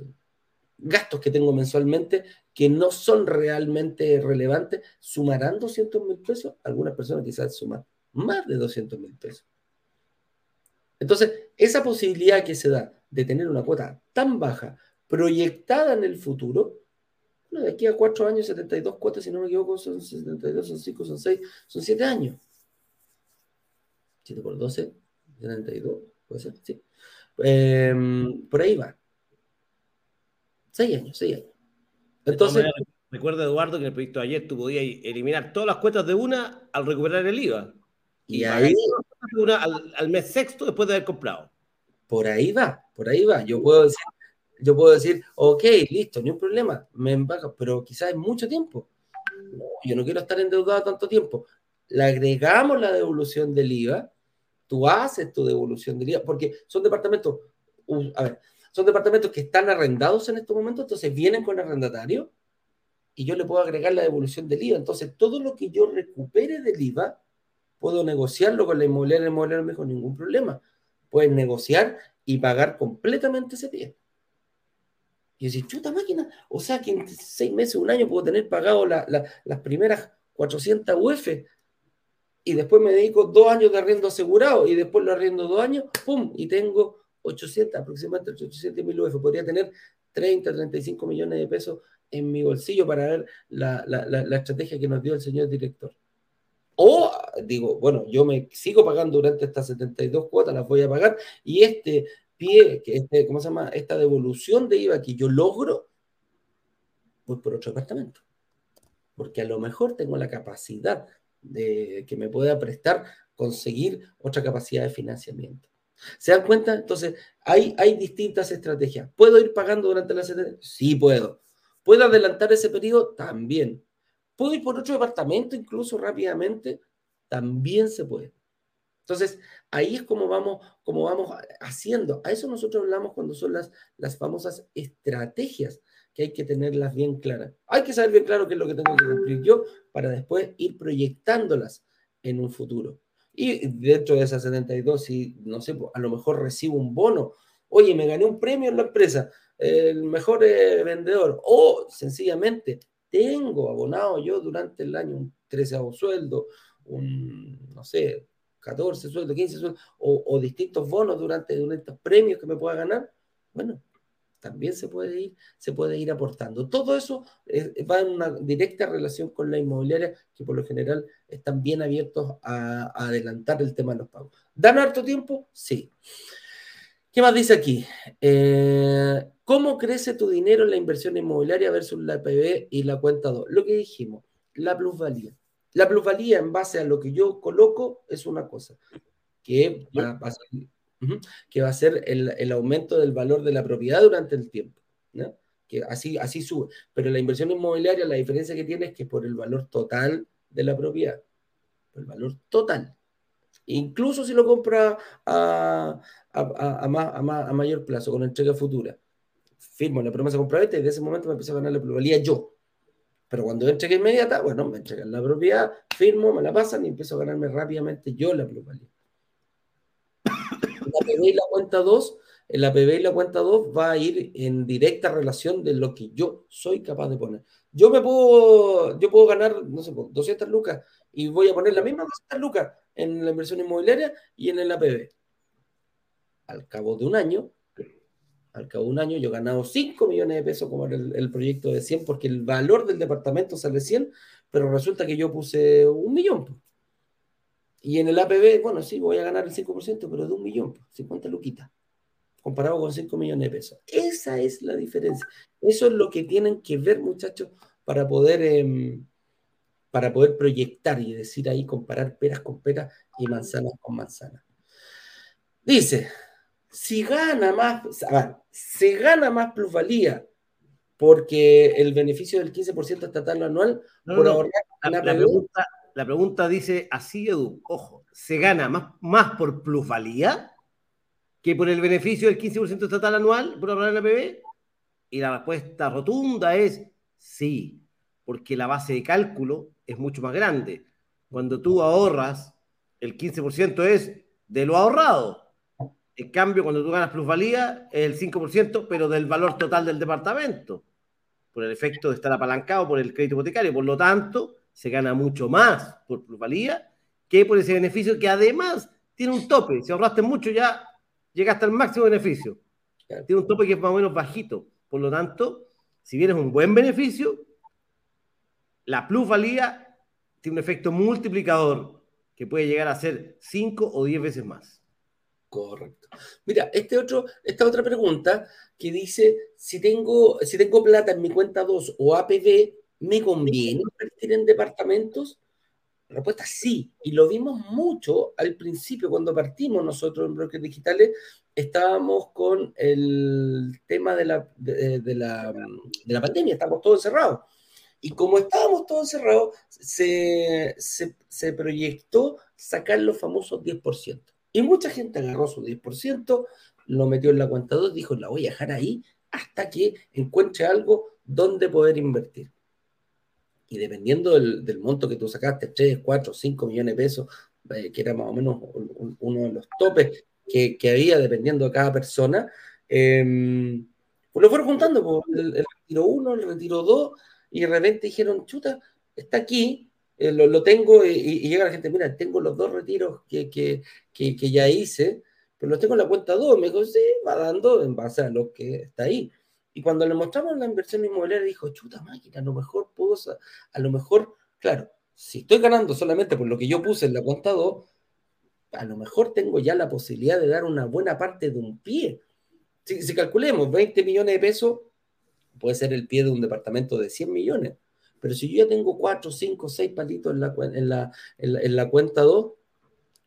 gastos que tengo mensualmente que no son realmente relevantes? ¿Sumarán 200 mil pesos? Algunas personas quizás suman más de 200 mil pesos. Entonces, esa posibilidad que se da de tener una cuota tan baja proyectada en el futuro, bueno, de aquí a cuatro años, 72 cuotas, si no me equivoco, son 72, son 5, son 6, son 7 años. 7 por 12, 72, puede ser, sí. Em, por ahí va. 6 años, 6 años. Entonces. Recuerda, Eduardo, que en el proyecto de ayer tú podías eliminar todas las cuotas de una al recuperar el IVA. Y, ahí. Una al, al mes sexto después de haber comprado. Por ahí va, por ahí va. Yo puedo decir, yo puedo decir, ok, listo, ni un problema, me empago, pero quizás es mucho tiempo. yo no quiero estar endeudado tanto tiempo. Le agregamos la devolución del IVA, tú haces tu devolución del IVA, porque son departamentos, a ver, son departamentos que están arrendados en estos momentos, entonces vienen con arrendatario y yo le puedo agregar la devolución del IVA. Entonces, todo lo que yo recupere del IVA, puedo negociarlo con la inmobiliaria. El inmobiliario me dijo, ningún problema. Pueden negociar y pagar completamente ese pie. Y decir, chuta máquina, o sea que en seis meses, un año puedo tener pagado las primeras 400 UF y después me dedico dos años de arriendo asegurado y después lo arriendo dos años, ¡pum! Y tengo 800, aproximadamente 800 mil UF. Podría tener 30, 35 millones de pesos en mi bolsillo para ver la, la, estrategia que nos dio el señor director. O digo, bueno, yo me sigo pagando durante estas 72 cuotas, las voy a pagar, y este pie, que este, ¿cómo se llama? Esta devolución de IVA que yo logro, voy por otro departamento. Porque a lo mejor tengo la capacidad de que me pueda prestar conseguir otra capacidad de financiamiento. ¿Se dan cuenta? Entonces, hay, hay distintas estrategias. ¿Puedo ir pagando durante la 70? Sí puedo. ¿Puedo adelantar ese periodo? También. ¿Puedo ir por otro departamento incluso rápidamente? También se puede. Entonces, ahí es como vamos, como vamos haciendo. A eso nosotros hablamos cuando son las, las famosas estrategias que hay que tenerlas bien claras. Hay que saber bien claro qué es lo que tengo que cumplir yo para después ir proyectándolas en un futuro. Y dentro de esas 72, si, no sé, a lo mejor recibo un bono, oye, me gané un premio en la empresa, el mejor eh, vendedor, o sencillamente tengo abonado yo durante el año un 13 sueldo, un, no sé, 14 sueldos, 15 sueldos, o, distintos bonos durante, durante estos premios que me pueda ganar, bueno, también se puede ir, se puede ir aportando. Todo eso va en una directa relación con la inmobiliaria, que por lo general están bien abiertos a, adelantar el tema de los pagos. ¿Dan harto tiempo? Sí. ¿Qué más dice aquí? Eh, ¿Cómo crece tu dinero en la inversión inmobiliaria versus la PB y la cuenta 2? Lo que dijimos, la plusvalía. La plusvalía en base a lo que yo coloco es una cosa, que va, a ser que va a ser el, aumento del valor de la propiedad durante el tiempo, que así, así sube. Pero la inversión inmobiliaria, la diferencia que tiene es que por el valor total de la propiedad, por el valor total. Incluso si lo compra a, a, mayor plazo, con entrega futura. Firmo la promesa compraventa y de ese momento me empiezo a ganar la pluralidad yo. Pero cuando entrega inmediata, bueno, me entregan la propiedad, firmo, me la pasan y empiezo a ganarme rápidamente yo la pluralidad la PB y la cuenta 2, la PB y la cuenta 2 va a ir en directa relación de lo que yo soy capaz de poner. Yo me puedo, yo puedo ganar, no sé, 200 lucas y voy a poner la misma 200 lucas en la inversión inmobiliaria y en el APB. Al cabo de un año, al cabo de un año yo he ganado 5 millones de pesos como el, el proyecto de 100 porque el valor del departamento sale 100, pero resulta que yo puse un millón. Y en el APB, bueno, sí, voy a ganar el 5%, pero de un millón, 50 luquitas, comparado con 5 millones de pesos. Esa es la diferencia. Eso es lo que tienen que ver, muchachos, para poder, em, para poder proyectar y decir ahí, comparar peras con peras y manzanas con manzanas. Dice, si gana más, se gana más plusvalía porque el beneficio del 15% estatal anual por ahorrar la, pregunta, la pregunta dice así, Edu, ojo, ¿se gana más, más por plusvalía que por el beneficio del 15% estatal anual por ahorrar en la PB? Y la respuesta rotunda es sí, porque la base de cálculo es mucho más grande. Cuando tú ahorras, el 15% es de lo ahorrado. En cambio, cuando tú ganas plusvalía, es el 5%, pero del valor total del departamento, por el efecto de estar apalancado por el crédito hipotecario. Por lo tanto, se gana mucho más por plusvalía que por ese beneficio que además tiene un tope. Si ahorraste mucho ya llegaste al máximo beneficio. Tiene un tope que es más o menos bajito. Por lo tanto, si bien es un buen beneficio, la plusvalía tiene un efecto multiplicador que puede llegar a ser 5 o 10 veces más. Correcto. Mira, este otro, esta otra pregunta que dice, si tengo, plata en mi cuenta 2 o APB, ¿Me conviene invertir en departamentos? La respuesta sí, y lo vimos mucho al principio cuando partimos nosotros en Brokers Digitales, estábamos con el tema de la, de, la, de la pandemia, estábamos todos encerrados. Y como estábamos todos encerrados, se, se, se proyectó sacar los famosos 10%. Y mucha gente agarró su 10%, lo metió en la cuenta 2, dijo, la voy a dejar ahí hasta que encuentre algo donde poder invertir. Y dependiendo del, monto que tú sacaste, 3, 4, 5 millones de pesos, eh, que era más o menos uno de los topes que, había dependiendo de cada persona, em, pues lo fueron juntando, pues, el, retiro 1, el retiro 2, y de repente dijeron, chuta, está aquí, eh, lo, tengo, y, llega la gente, mira, tengo los dos retiros que, que, que ya hice, pero los tengo en la cuenta 2. Me dijo, sí, va dando en base a lo que está ahí. Y cuando le mostramos la inversión inmobiliaria, dijo, chuta máquina, a lo mejor puedo, a lo mejor, claro, si estoy ganando solamente por lo que yo puse en la cuenta 2, a lo mejor tengo ya la posibilidad de dar una buena parte de un pie. Si, calculemos 20 millones de pesos, puede ser el pie de un departamento de 100 millones. Pero si yo ya tengo 4, 5, 6 palitos en la, en la, en la cuenta 2,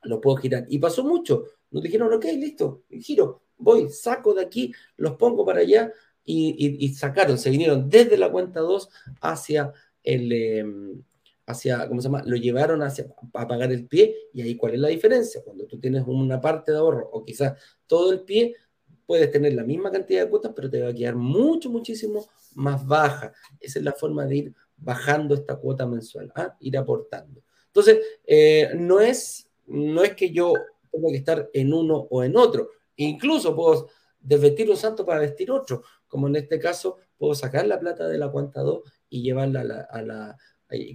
lo puedo girar. Y pasó mucho. Nos dijeron, ok, listo, giro, voy, saco de aquí, los pongo para allá y, sacaron, se vinieron desde la cuenta 2 hacia el, em, hacia, ¿cómo se llama? Lo llevaron hacia, a pagar el pie y ahí cuál es la diferencia. Cuando tú tienes una parte de ahorro o quizás todo el pie, puedes tener la misma cantidad de cuotas, pero te va a quedar mucho, muchísimo más baja. Esa es la forma de ir bajando esta cuota mensual, ¿ah? ir aportando. Entonces, eh, no, es, no es que yo tengo que estar en uno o en otro. Incluso puedo desvestir un santo para vestir otro, como en este caso puedo sacar la plata de la cuenta 2 y llevarla a la,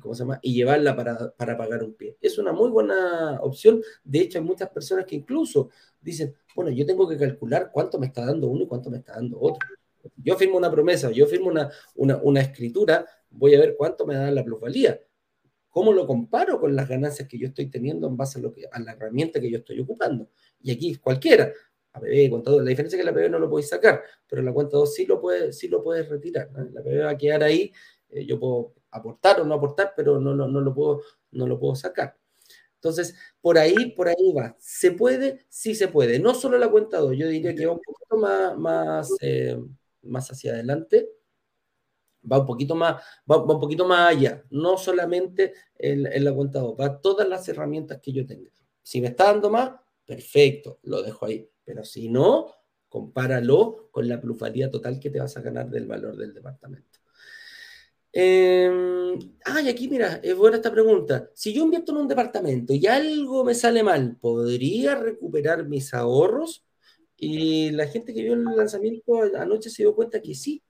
¿cómo se llama? Y llevarla para, para, pagar un pie. Es una muy buena opción. De hecho, hay muchas personas que incluso dicen, bueno, yo tengo que calcular cuánto me está dando uno y cuánto me está dando otro. Yo firmo una promesa, yo firmo una, una, escritura, voy a ver cuánto me da la plusvalía. ¿Cómo lo comparo con las ganancias que yo estoy teniendo en base a, lo que, a la herramienta que yo estoy ocupando? Y aquí cualquiera, APB, la diferencia es que la APB no lo podéis sacar, pero la cuenta 2 sí lo puedes, sí lo retirar. La APB va a quedar ahí, eh, yo puedo aportar o no aportar, pero no, no, no, lo puedo, no lo puedo sacar. Entonces, por ahí, por ahí va. ¿Se puede? Sí se puede. No solo la cuenta 2, yo diría que va un poquito más, más, eh, más hacia adelante va un poquito más, va, un poquito más allá, no solamente en, la cuenta 2, va todas las herramientas que yo tenga. Si me está dando más, perfecto, lo dejo ahí. Pero si no, compáralo con la plusvalía total que te vas a ganar del valor del departamento. Eh, ah, y aquí mira, es buena esta pregunta. Si yo invierto en un departamento y algo me sale mal, ¿podría recuperar mis ahorros? Y la gente que vio el lanzamiento anoche se dio cuenta que sí,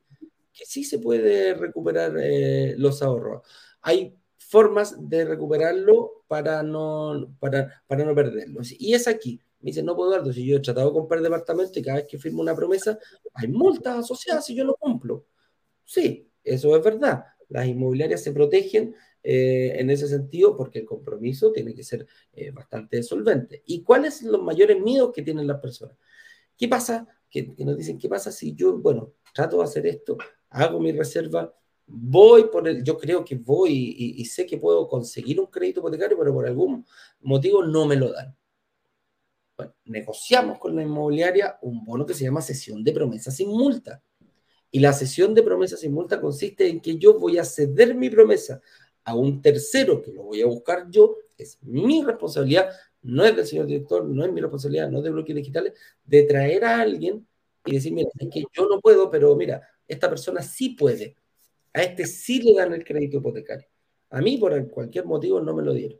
que sí se puede recuperar eh, los ahorros. Hay formas de recuperarlo para no, para, para no perderlos. Y es aquí. Me dice, no puedo darlo. Si yo he tratado de comprar departamento y cada vez que firmo una promesa, hay multas asociadas si yo no cumplo. Sí, eso es verdad. Las inmobiliarias se protegen eh, en ese sentido porque el compromiso tiene que ser eh, bastante solvente. ¿Y cuáles son los mayores miedos que tienen las personas? ¿Qué pasa? Que, nos dicen, ¿qué pasa si yo, bueno, trato de hacer esto, hago mi reserva, voy por el, yo creo que voy y, sé que puedo conseguir un crédito hipotecario, pero por algún motivo no me lo dan. Bueno, negociamos con la inmobiliaria un bono que se llama sesión de promesa sin multa. Y la sesión de promesa sin multa consiste en que yo voy a ceder mi promesa a un tercero que lo voy a buscar yo, es mi responsabilidad, no es del señor director, no es mi responsabilidad, no de bloques digitales, de traer a alguien y decir, mira, es que yo no puedo, pero mira, esta persona sí puede. A este sí le dan el crédito hipotecario. A mí, por cualquier motivo, no me lo dieron.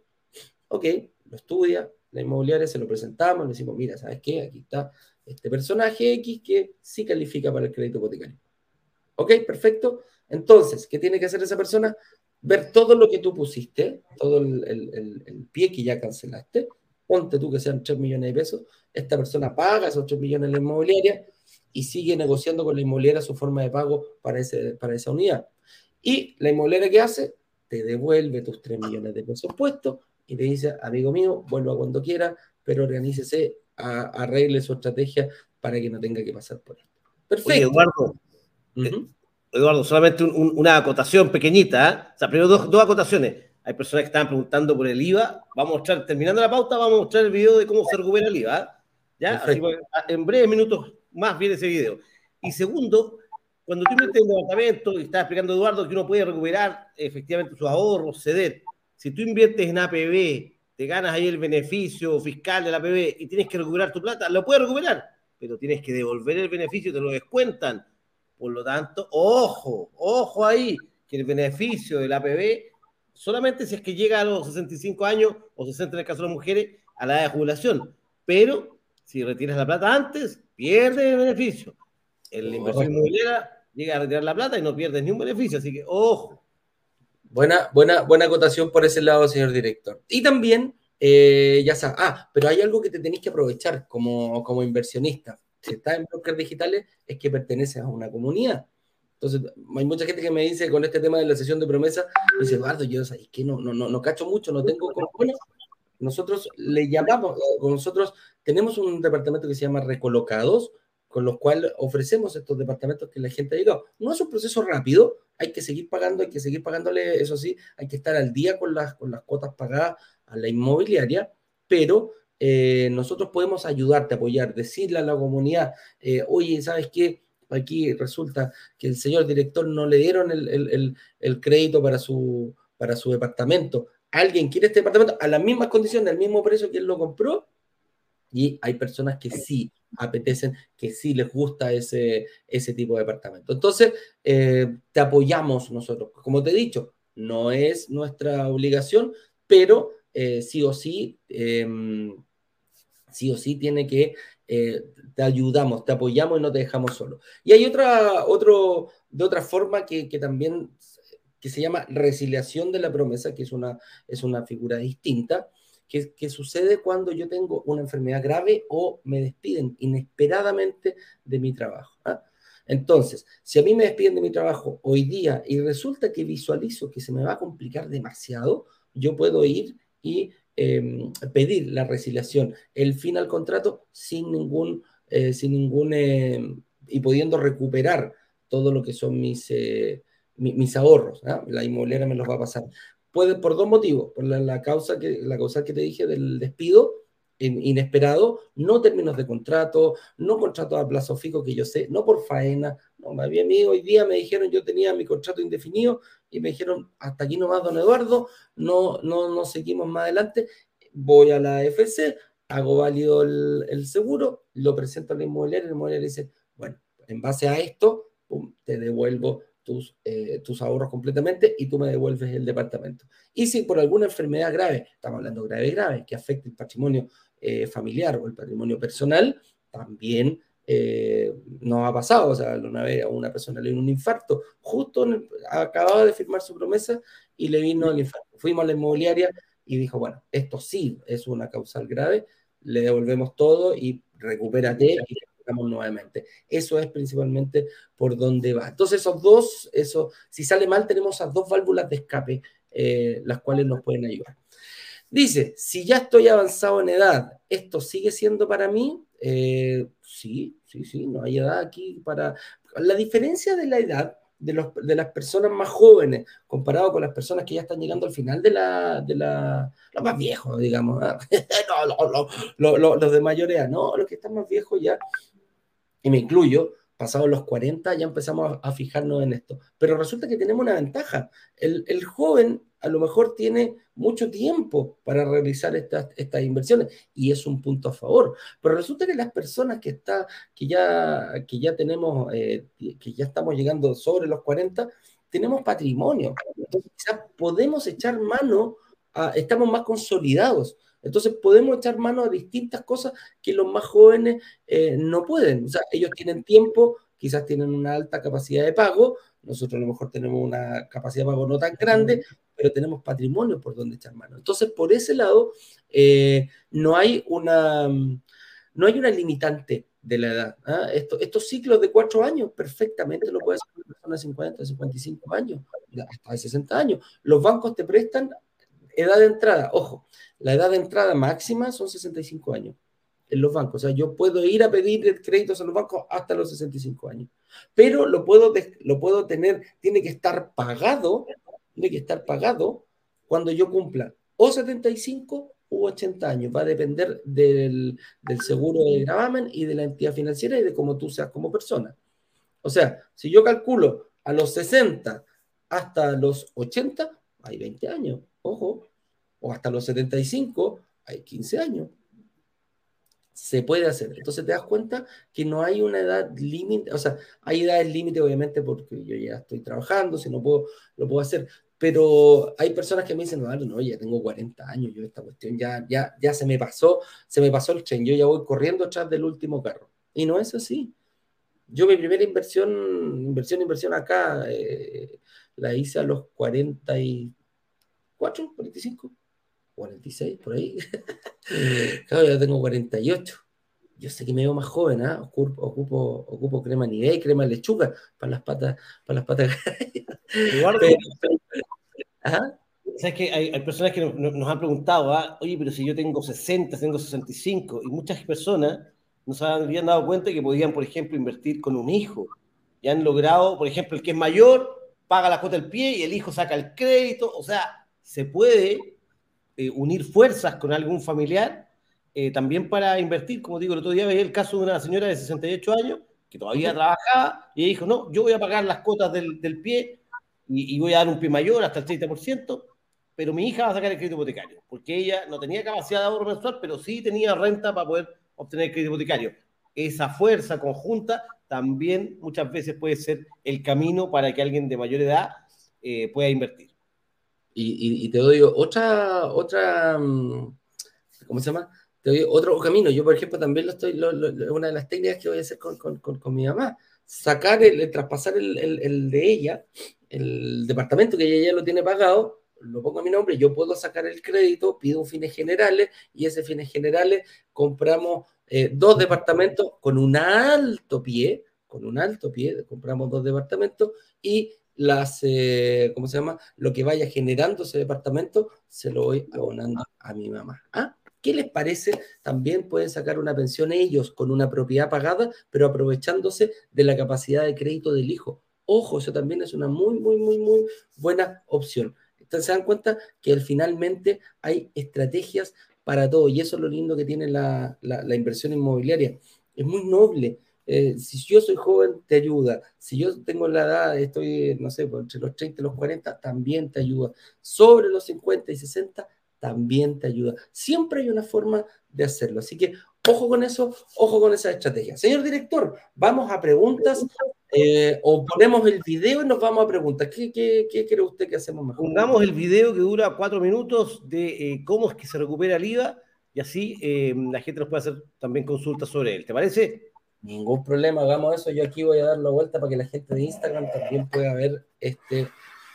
Ok, lo estudia, la inmobiliaria se lo presentamos, le decimos, mira, ¿sabes qué? Aquí está este personaje X que sí califica para el crédito hipotecario. Ok, perfecto. Entonces, ¿qué tiene que hacer esa persona? Ver todo lo que tú pusiste, todo el, pie que ya cancelaste, ponte tú que sean 3 millones de pesos, esta persona paga esos 3 millones en la inmobiliaria, y sigue negociando con la inmobiliaria su forma de pago para, ese, para esa unidad. Y la inmobiliaria que hace, te devuelve tus 3 millones de pesos puestos y te dice, amigo mío, vuelva cuando quiera, pero organícese, arregle su estrategia para que no tenga que pasar por esto. Perfecto. Eduardo, eh, Eduardo, solamente una acotación pequeñita. ¿eh? O sea, primero dos, dos, acotaciones. Hay personas que estaban preguntando por el IVA. Vamos a mostrar, terminando la pauta, vamos a mostrar el video de cómo se recupera el IVA. ¿eh? ¿Ya? Así, en breves minutos más bien ese video. Y segundo, cuando tú inviertes en un departamento y estás explicando Eduardo que uno puede recuperar efectivamente sus ahorros, ceder, si tú inviertes en APB, te ganas ahí el beneficio fiscal de la APB y tienes que recuperar tu plata, lo puedes recuperar. pero tienes que devolver el beneficio, te lo descuentan. Por lo tanto, ojo, ojo ahí, que el beneficio del APB, solamente si es que llega a los 65 años o 60 en el caso de las mujeres, a la edad de jubilación. Pero si retiras la plata antes, pierdes el beneficio. El inversión inmobiliaria llega a retirar la plata y no pierdes ni un beneficio, así que ojo. Buena, buena, buena acotación por ese lado, señor director. Y también, eh, ya sabes, ah, pero hay algo que te tenéis que aprovechar como, como inversionista. Si estás en brokers digitales, es que perteneces a una comunidad. Entonces, hay mucha gente que me dice con este tema de la sesión de promesa, me dice, Eduardo, yo es que no, no, no, no cacho mucho, no tengo como, nosotros le llamamos, nosotros tenemos un departamento que se llama Recolocados, con los cuales ofrecemos estos departamentos que la gente ha llegado. No es un proceso rápido, hay que seguir pagando, hay que seguir pagándole, eso sí, hay que estar al día con las, con las cuotas pagadas a la inmobiliaria, pero eh, nosotros podemos ayudarte, apoyar, decirle a la comunidad, eh, oye, ¿sabes qué? Aquí resulta que el señor director no le dieron el, el, el crédito para su, para su departamento alguien quiere este departamento a las mismas condiciones, al mismo precio que él lo compró, y hay personas que sí apetecen, que sí les gusta ese, ese tipo de departamento. Entonces, eh, te apoyamos nosotros. Como te he dicho, no es nuestra obligación, pero sí o sí, em, sí o sí tiene que, eh, te ayudamos, te apoyamos y no te dejamos solo. Y hay otra, otro, de otra forma que, también que se llama resiliación de la promesa, que es una, es una figura distinta, que, que, sucede cuando yo tengo una enfermedad grave o me despiden inesperadamente de mi trabajo. ¿ah? Entonces, si a mí me despiden de mi trabajo hoy día y resulta que visualizo que se me va a complicar demasiado, yo puedo ir y em, pedir la resiliación, el fin al contrato sin ningún, eh, sin ningún em, y pudiendo recuperar todo lo que son mis, eh, mis ahorros, ¿ah? la inmobiliaria me los va a pasar. Puede por dos motivos, por la, causa que, la causa que te dije del despido inesperado, no términos de contrato, no contrato a plazo fijo que yo sé, no por faena, no, más bien hoy día me dijeron, yo tenía mi contrato indefinido y me dijeron, hasta aquí nomás, don Eduardo, no, no, no seguimos más adelante, voy a la FC, hago válido el, seguro, lo presento a la inmobiliaria la inmobiliaria dice, bueno, en base a esto, te devuelvo tus, eh, tus ahorros completamente y tú me devuelves el departamento. Y si por alguna enfermedad grave, estamos hablando grave, grave, que afecte el patrimonio eh, familiar o el patrimonio personal, también eh, nos ha pasado. O sea, una vez a una persona le dio un infarto, justo acababa de firmar su promesa y le vino el infarto. Fuimos a la inmobiliaria y dijo, bueno, esto sí es una causal grave, le devolvemos todo y recupérate y nuevamente. Eso es principalmente por donde va. Entonces, esos dos, eso, si sale mal, tenemos esas dos válvulas de escape, eh, las cuales nos pueden ayudar. Dice, si ya estoy avanzado en edad, ¿esto sigue siendo para mí? Eh, sí, sí, sí, no hay edad aquí para... La diferencia de la edad de, los, de, las personas más jóvenes comparado con las personas que ya están llegando al final de la... De la los más viejos, digamos. ¿ah? no, los de mayor edad, no, los que están más viejos ya y me incluyo, pasados los 40 ya empezamos a, fijarnos en esto. Pero resulta que tenemos una ventaja. El, el, joven a lo mejor tiene mucho tiempo para realizar estas, estas inversiones y es un punto a favor. Pero resulta que las personas que, está, que, ya, que ya tenemos, eh, que ya estamos llegando sobre los 40, tenemos patrimonio. Entonces quizás podemos echar mano, a, estamos más consolidados. Entonces podemos echar mano a distintas cosas que los más jóvenes eh, no pueden. O sea, ellos tienen tiempo, quizás tienen una alta capacidad de pago, nosotros a lo mejor tenemos una capacidad de pago no tan grande, pero tenemos patrimonio por donde echar mano. Entonces, por ese lado, eh, no, hay una, no hay una limitante de la edad. ¿ah? estos ciclos de cuatro años perfectamente lo puede hacer una persona de 50, 55 años, hasta de 60 años. Los bancos te prestan edad de entrada, ojo, la edad de entrada máxima son 65 años en los bancos. O sea, yo puedo ir a pedir créditos a los bancos hasta los 65 años. Pero lo puedo, lo puedo tener, tiene que estar pagado, tiene que estar pagado cuando yo cumpla o 75 u 80 años. Va a depender del, del seguro de gravamen y de la entidad financiera y de cómo tú seas como persona. O sea, si yo calculo a los 60 hasta los 80, hay 20 años. Ojo, o hasta los 75, hay 15 años. Se puede hacer. Entonces te das cuenta que no hay una edad límite, o sea, hay edades límite obviamente porque yo ya estoy trabajando, si no puedo, lo puedo hacer, pero hay personas que me dicen, no, no, ya tengo 40 años, yo esta cuestión ya, ya, ya se me pasó, se me pasó el tren, yo ya voy corriendo atrás del último carro. Y no es así. Yo mi primera inversión, inversión, inversión acá, eh, la hice a los 44, 45, 46, por ahí. claro, ya tengo 48. Yo sé que me veo más joven, ¿ah? Ocupo, ocupo, ocupo crema Nivea y crema lechuga para las patas, para las patas. ¿Sabes que hay, personas que nos, han preguntado, ¿ah? oye, pero si yo tengo 60, tengo 65, y muchas personas no se habían dado cuenta que podían, por ejemplo, invertir con un hijo. Y han logrado, por ejemplo, el que es mayor paga la cuota del pie y el hijo saca el crédito. O sea, se puede eh, unir fuerzas con algún familiar eh, también para invertir. Como digo, el otro día veía el caso de una señora de 68 años que todavía trabajaba y dijo, no, yo voy a pagar las cuotas del, del pie y, voy a dar un pie mayor hasta el 30%, pero mi hija va a sacar el crédito hipotecario, porque ella no tenía capacidad de ahorro mensual, pero sí tenía renta para poder obtener el crédito hipotecario. Esa fuerza conjunta también muchas veces puede ser el camino para que alguien de mayor edad eh, pueda invertir. Y, te doy otra, otra, mm, ¿cómo se llama? Te doy otro camino. Yo, por ejemplo, también lo estoy, una de las técnicas que voy a hacer con, con, con, mi mamá, sacar, el, traspasar el, el, de ella, el departamento que ella ya lo tiene pagado, lo pongo a mi nombre, yo puedo sacar el crédito, pido un fines generales y ese fines generales compramos eh, dos departamentos con un alto pie, con un alto pie, compramos dos departamentos y las, eh, ¿cómo se llama? Lo que vaya generando ese departamento se lo voy abonando a mi mamá. ¿Ah? ¿Qué les parece? También pueden sacar una pensión ellos con una propiedad pagada, pero aprovechándose de la capacidad de crédito del hijo. Ojo, eso también es una muy, muy, muy, muy buena opción. Entonces se dan cuenta que finalmente hay estrategias para todo y eso es lo lindo que tiene la, inversión inmobiliaria. Es muy noble. Eh, si yo soy joven, te ayuda. Si yo tengo la edad, estoy, no sé, pues, entre los 30 y los 40, también te ayuda. Sobre los 50 y 60, también te ayuda. Siempre hay una forma de hacerlo. Así que ojo con eso, ojo con esa estrategia. Señor director, vamos a preguntas eh, o ponemos el video y nos vamos a preguntar. ¿Qué, qué, qué cree usted que hacemos mejor? Pongamos el video que dura cuatro minutos de eh, cómo es que se recupera el IVA y así la gente nos puede hacer también consultas sobre él. ¿Te parece? Ningún problema, hagamos eso. Yo aquí voy a dar la vuelta para que la gente de Instagram también pueda ver este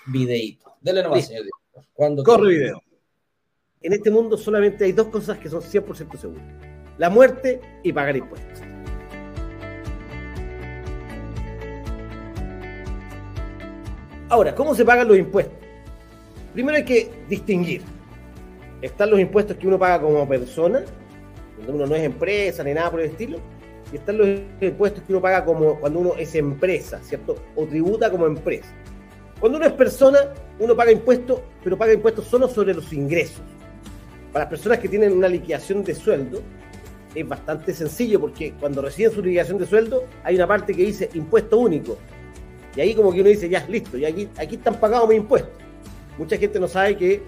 videito. Dele nomás, señor Cuando Corre video. En este mundo solamente hay dos cosas que son 100% seguras. La muerte y pagar impuestos. Ahora, ¿cómo se pagan los impuestos? Primero hay que distinguir. Están los impuestos que uno paga como persona, cuando uno no es empresa ni nada por el estilo, y están los impuestos que uno paga como cuando uno es empresa, ¿cierto? O tributa como empresa. Cuando uno es persona, uno paga impuestos, pero paga impuestos solo sobre los ingresos. Para las personas que tienen una liquidación de sueldo, es bastante sencillo porque cuando reciben su liquidación de sueldo, hay una parte que dice impuesto único, y ahí como que uno dice, ya, listo, y aquí, aquí están pagados mis impuestos. Mucha gente no sabe que,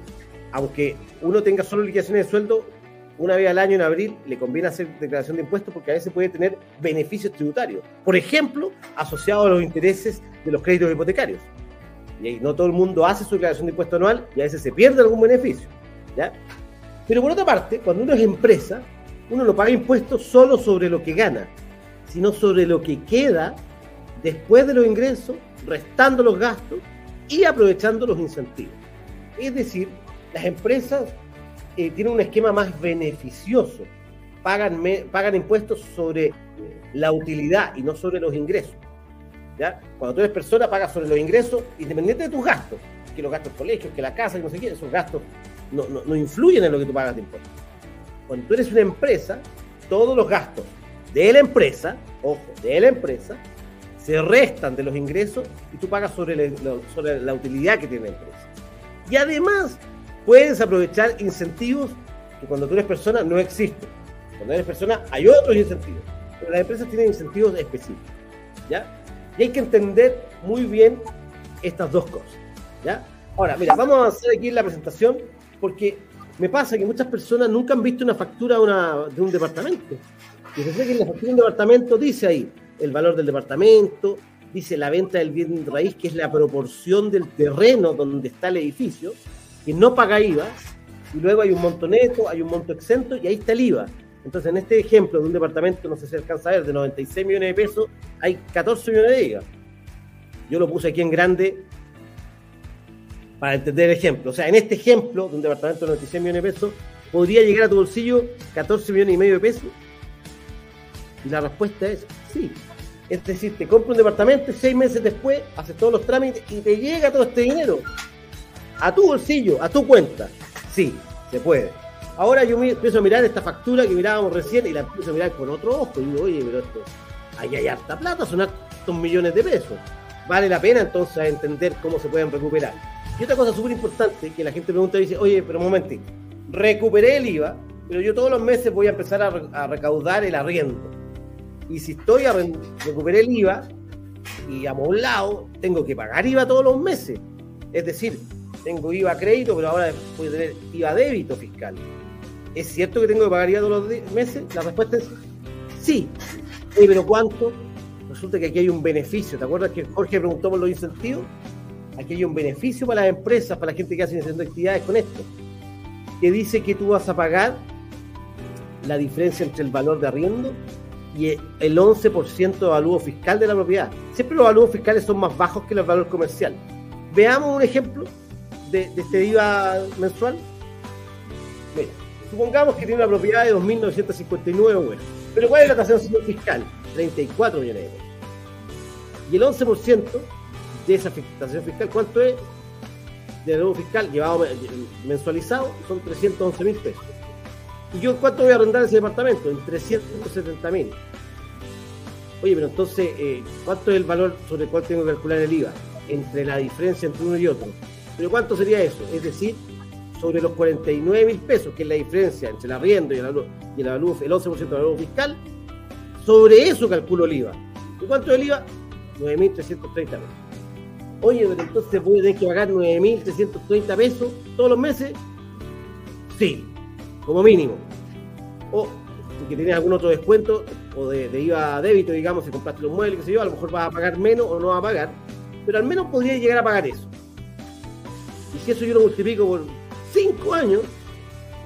aunque uno tenga solo liquidaciones de sueldo, una vez al año en abril le conviene hacer declaración de impuestos porque a veces puede tener beneficios tributarios. Por ejemplo, asociados a los intereses de los créditos hipotecarios. Y ahí no todo el mundo hace su declaración de impuesto anual y a veces se pierde algún beneficio. ¿ya? Pero por otra parte, cuando uno es empresa, uno no paga impuestos solo sobre lo que gana, sino sobre lo que queda después de los ingresos, restando los gastos y aprovechando los incentivos. Es decir, las empresas eh, tienen un esquema más beneficioso, pagan, pagan impuestos sobre la utilidad y no sobre los ingresos. Cuando tú eres persona, pagas sobre los ingresos independiente de tus gastos, que los gastos colegios, que la casa, que no sé qué, esos gastos no, no influyen en lo que tú pagas de impuestos. Cuando tú eres una empresa, todos los gastos de la empresa, ojo, de la empresa, se restan de los ingresos y tú pagas sobre la, utilidad que tiene la empresa. Y además, puedes aprovechar incentivos que cuando tú eres persona no existen. Cuando eres persona hay otros incentivos, pero las empresas tienen incentivos específicos. ¿ya? Y hay que entender muy bien estas dos cosas. ¿ya? Ahora, mira, vamos a hacer aquí la presentación porque me pasa que muchas personas nunca han visto una factura de un departamento. Y se que en la factura de un departamento dice ahí el valor del departamento, dice la venta del bien raíz, que es la proporción del terreno donde está el edificio, que no paga IVA, y luego hay un monto neto, hay un monto exento, y ahí está el IVA. Entonces, en este ejemplo de un departamento, no sé si alcanza a ver, de 96 millones de pesos, hay 14 millones de IVA. Yo lo puse aquí en grande para entender el ejemplo. O sea, en este ejemplo de un departamento de 96 millones de pesos, podría llegar a tu bolsillo 14 millones y medio de pesos. Y la respuesta es sí. Es decir, te compras un departamento seis meses después haces todos los trámites y te llega todo este dinero a tu bolsillo, a tu cuenta. Sí, se puede. Ahora yo empiezo a mirar esta factura que mirábamos recién y la empiezo a mirar con otro ojo y digo, oye, pero esto, ahí hay harta plata, son hartos millones de pesos. Vale la pena entonces entender cómo se pueden recuperar. Y otra cosa súper importante que la gente pregunta y dice, oye, pero un momentito, recuperé el IVA, pero yo todos los meses voy a empezar a, recaudar el arriendo. Y si estoy a recuperar el IVA y amoblado, tengo que pagar IVA todos los meses. Es decir, tengo IVA crédito, pero ahora voy tener IVA débito fiscal. ¿Es cierto que tengo que pagar todos los meses? La respuesta es sí. ¿Pero cuánto? Resulta que aquí hay un beneficio. ¿Te acuerdas que Jorge preguntó por los incentivos? Aquí hay un beneficio para las empresas, para la gente que hace actividades con esto. Que dice que tú vas a pagar la diferencia entre el valor de arriendo y el 11% de valor fiscal de la propiedad. Siempre los valores fiscales son más bajos que el valor comercial. Veamos un ejemplo de, este IVA mensual. Mira, Supongamos que tiene una propiedad de 2.959 euros. Pero ¿cuál es la tasación fiscal? 34 millones de euros. Y el 11% de esa tasación fiscal, ¿cuánto es? De nuevo fiscal llevado mensualizado son 311 mil pesos. ¿Y yo cuánto voy a arrendar ese departamento? En 370 mil. Oye, pero entonces, eh, ¿cuánto es el valor sobre el cual tengo que calcular el IVA? Entre la diferencia entre uno y otro. ¿Pero cuánto sería eso? Es decir, sobre los 49 mil pesos, que es la diferencia entre el arriendo y el, y el, el 11% del valor fiscal, sobre eso calculo el IVA. ¿Y cuánto es el IVA? 9.330 pesos. Oye, pero entonces voy a tener que pagar 9.330 pesos todos los meses. Sí, como mínimo. O si tienes algún otro descuento o de, IVA débito, digamos, si compraste los muebles, qué sé yo, a lo mejor vas a pagar menos o no vas a pagar, pero al menos podría llegar a pagar eso. Y si eso yo lo multiplico por cinco años,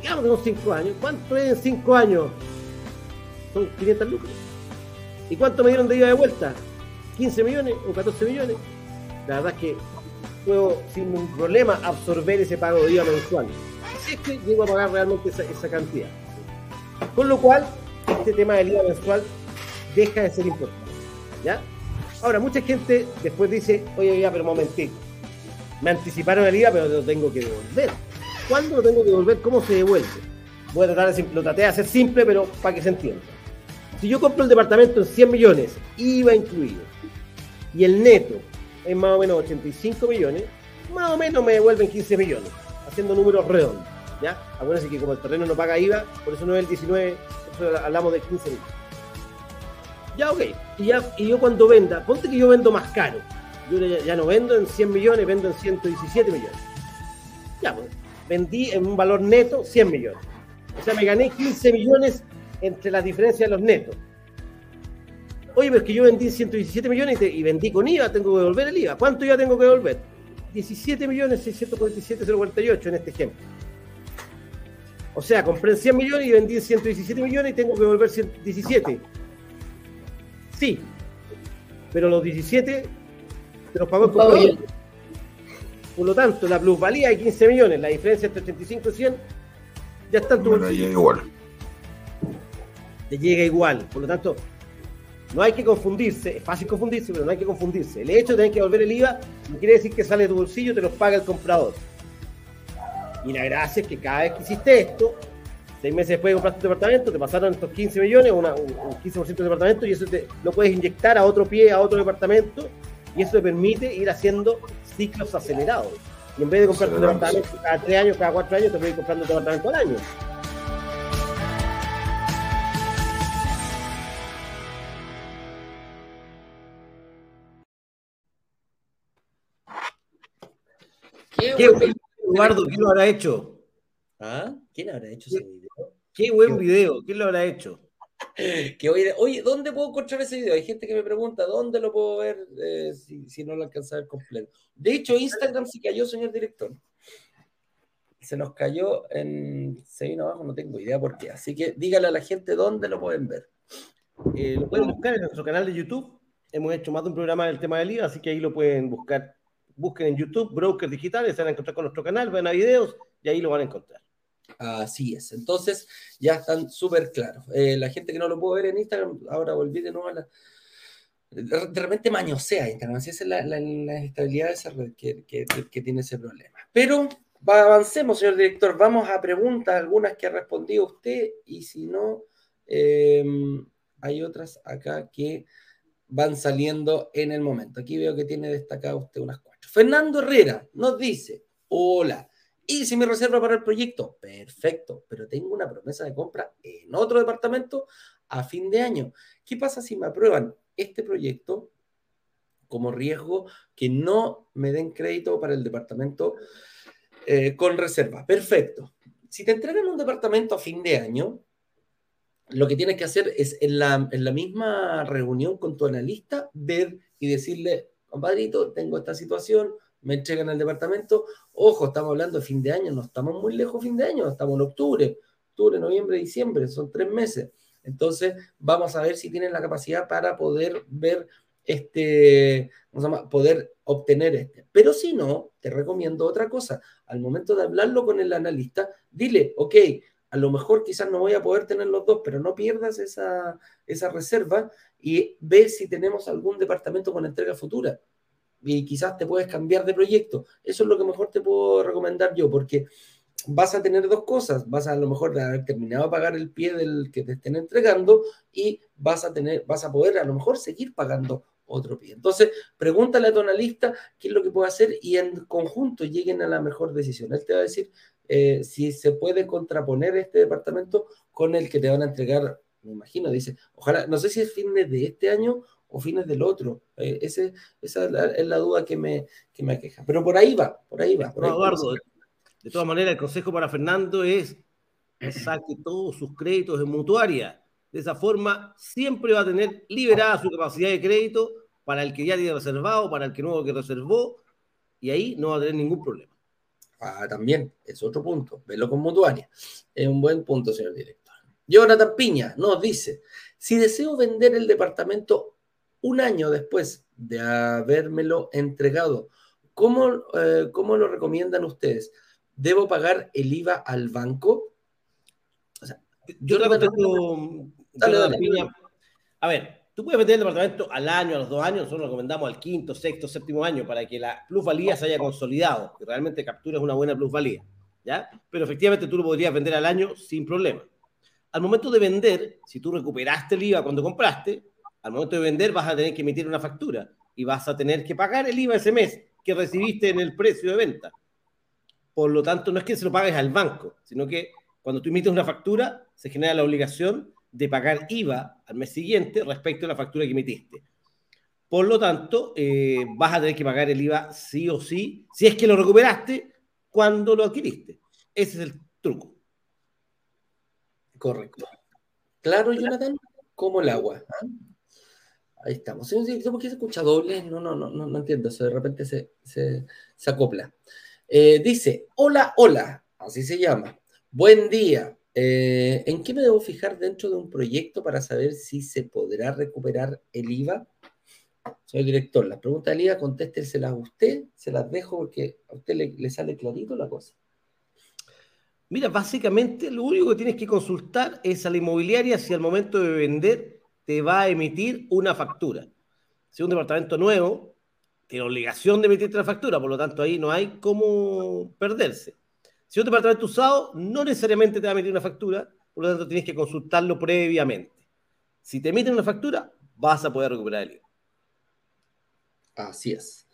digamos que son cinco años, ¿cuánto es en cinco años? Son 500 lucas. ¿Y cuánto me dieron de IVA de vuelta? ¿15 millones o 14 millones? La verdad es que puedo sin ningún problema absorber ese pago de IVA mensual. Así es que llego a pagar realmente esa, cantidad. Con lo cual, este tema del IVA mensual deja de ser importante. ¿Ya? Ahora, mucha gente después dice, oye, ya, pero momentito. Me anticiparon el IVA, pero lo tengo que devolver. ¿Cuándo lo tengo que devolver? ¿Cómo se devuelve? Voy a tratar de, lo traté de hacer simple, pero para que se entienda. Si yo compro el departamento en 100 millones, IVA incluido, y el neto es más o menos 85 millones, más o menos me devuelven 15 millones, haciendo números redondos. ¿ya? Acuérdense que como el terreno no paga IVA, por eso no es el 19, por eso hablamos de 15 millones. Ya, ok. Y, y yo cuando venda, ponte que yo vendo más caro. Yo ya, ya no vendo en 100 millones, vendo en 117 millones. Ya, pues vendí en un valor neto 100 millones. O sea, me gané 15 millones entre la diferencia de los netos. Oye, pero es que yo vendí 117 millones y, vendí con IVA, tengo que devolver el IVA. ¿Cuánto IVA tengo que devolver? 17 millones 647 048 en este ejemplo. O sea, compré 100 millones y vendí 117 millones y tengo que devolver 117. Sí, pero los 17 te los pagó el comprador. Por lo tanto, la plusvalía de 15 millones, la diferencia entre 85 y 100, ya está en tu bolsillo. llega igual. Te llega igual. Por lo tanto, no hay que confundirse, es fácil confundirse, pero no hay que confundirse. El hecho de tener que devolver el IVA no quiere decir que sale de tu bolsillo te lo paga el comprador. Y la gracia es que cada vez que hiciste esto, seis meses después de comprar tu departamento, te pasaron estos 15 millones, un, 15% de departamento, y eso te, lo puedes inyectar a otro pie, a otro departamento, y eso te permite ir haciendo ciclos acelerados. Y en vez de comprar un departamento cada tres años, cada cuatro años, te voy comprando un departamento al año. ¿Qué, Eduardo, qué lo habrá hecho? ¿Ah? ¿Quién habrá hecho ese video? Qué buen video, ¿quién lo habrá hecho? que oye, oye, ¿dónde puedo encontrar ese video? Hay gente que me pregunta, ¿dónde lo puedo ver eh, si, no lo alcanza a ver completo? De hecho, Instagram se cayó, señor director. Se nos cayó en... Se vino abajo, no tengo idea por qué. Así que dígale a la gente dónde lo pueden ver. Eh, lo pueden buscar en nuestro canal de YouTube. Hemos hecho más de un programa del tema del IVA, así que ahí lo pueden buscar. Busquen en YouTube, Brokers Digitales, se van a encontrar con nuestro canal, ven a videos y ahí lo van a encontrar. Así es. Entonces, ya están súper claros. Eh, la gente que no lo pudo ver en Instagram, ahora volví de nuevo a la. De repente mañosea Instagram, así es la, la, estabilidad de esa red que, tiene ese problema. Pero avancemos, señor director. Vamos a preguntas, algunas que ha respondido usted, y si no, eh, hay otras acá que van saliendo en el momento. Aquí veo que tiene destacado usted unas cuatro. Fernando Herrera nos dice: Hola. Si me reserva para el proyecto, perfecto, pero tengo una promesa de compra en otro departamento a fin de año. ¿Qué pasa si me aprueban este proyecto como riesgo que no me den crédito para el departamento eh, con reserva? Perfecto. Si te entregan un departamento a fin de año, lo que tienes que hacer es en la, en la misma reunión con tu analista ver y decirle, compadrito, tengo esta situación, me entregan el departamento. Ojo, estamos hablando de fin de año, no estamos muy lejos de fin de año, estamos en octubre, octubre, noviembre, diciembre, son tres meses. Entonces, vamos a ver si tienen la capacidad para poder ver este, ¿cómo se poder obtener este. Pero si no, te recomiendo otra cosa. Al momento de hablarlo con el analista, dile, ok, a lo mejor quizás no voy a poder tener los dos, pero no pierdas esa, esa reserva y ve si tenemos algún departamento con entrega futura y quizás te puedes cambiar de proyecto. Eso es lo que mejor te puedo recomendar yo, porque vas a tener dos cosas. Vas a, a lo mejor haber terminado de pagar el pie del que te estén entregando y vas a tener, vas a poder a lo mejor seguir pagando otro pie. Entonces, pregúntale a tu analista qué es lo que puede hacer y en conjunto lleguen a la mejor decisión. Él te va a decir eh, si se puede contraponer este departamento con el que te van a entregar, me imagino, dice, ojalá, no sé si es fines de este año o fines del otro. Eh, ese, esa es la, duda que me, que me aqueja. Pero por ahí va, por ahí va. Eduardo, de todas maneras, el consejo para Fernando es saque todos sus créditos en mutuaria. De esa forma, siempre va a tener liberada su capacidad de crédito para el que ya tiene reservado, para el que nuevo que reservó, y ahí no va a tener ningún problema. Ah, también, es otro punto. Verlo con mutuaria. Es un buen punto, señor director. Jonathan Piña nos dice: si deseo vender el departamento un año después de habérmelo entregado. ¿Cómo, eh, ¿Cómo, lo recomiendan ustedes? ¿Debo pagar el IVA al banco? yo te contesto, dale, dale, A ver, tú puedes vender el departamento al año, a los dos años, nosotros lo recomendamos al quinto, sexto, séptimo año para que la plusvalía se haya consolidado, que realmente captures una buena plusvalía. ¿ya? Pero efectivamente tú lo podrías vender al año sin problema. Al momento de vender, si tú recuperaste el IVA cuando compraste, al momento de vender vas a tener que emitir una factura y vas a tener que pagar el IVA ese mes que recibiste en el precio de venta. Por lo tanto, no es que se lo pagues al banco, sino que cuando tú emites una factura, se genera la obligación de pagar IVA al mes siguiente respecto a la factura que emitiste. Por lo tanto, eh, vas a tener que pagar el IVA sí o sí, si es que lo recuperaste cuando lo adquiriste. Ese es el truco. Correcto. Claro, Jonathan, como el agua. Ahí estamos. ¿Por qué se escucha doble? No, no, no, no, entiendo. Eso de repente se, se, acopla. Eh, dice, hola, hola, así se llama. Buen día. Eh, ¿En qué me debo fijar dentro de un proyecto para saber si se podrá recuperar el IVA? Señor director, las preguntas del IVA, contésteselas a usted, se las dejo porque a usted le, le sale clarito la cosa. Mira, básicamente lo único que tienes que consultar es a la inmobiliaria si al momento de vender te va a emitir una factura. Si un departamento nuevo, tiene obligación de emitirte la factura, por lo tanto ahí no hay cómo perderse. Si un departamento usado, no necesariamente te va a emitir una factura, por lo tanto tienes que consultarlo previamente. Si te emiten una factura, vas a poder recuperar el IVA. Así es.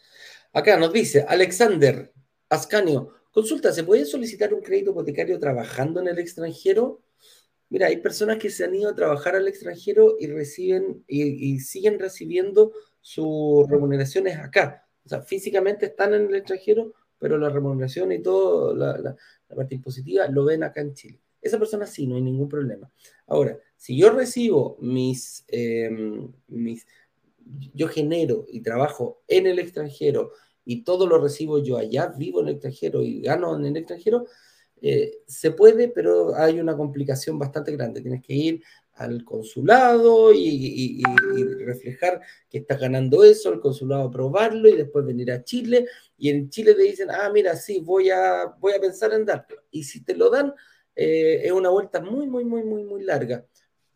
Acá nos dice Alexander Ascanio, consulta, ¿se puede solicitar un crédito hipotecario trabajando en el extranjero? Mira, hay personas que se han ido a trabajar al extranjero y reciben y, siguen recibiendo sus remuneraciones acá. O sea, físicamente están en el extranjero, pero la remuneración y todo, la parte impositiva, lo ven acá en Chile. Esa persona sí, no hay ningún problema. Ahora, si yo recibo mis, em, mis, yo genero y trabajo en el extranjero y todo lo recibo yo allá, vivo en el extranjero y gano en el extranjero, eh, se puede, pero hay una complicación bastante grande. Tienes que ir al consulado y, reflejar que estás ganando eso, el consulado aprobarlo y después venir a Chile. Y en Chile te dicen, ah, mira, sí, voy a, voy a pensar en darte. Y si te lo dan, eh, es una vuelta muy, muy, muy, muy, muy larga.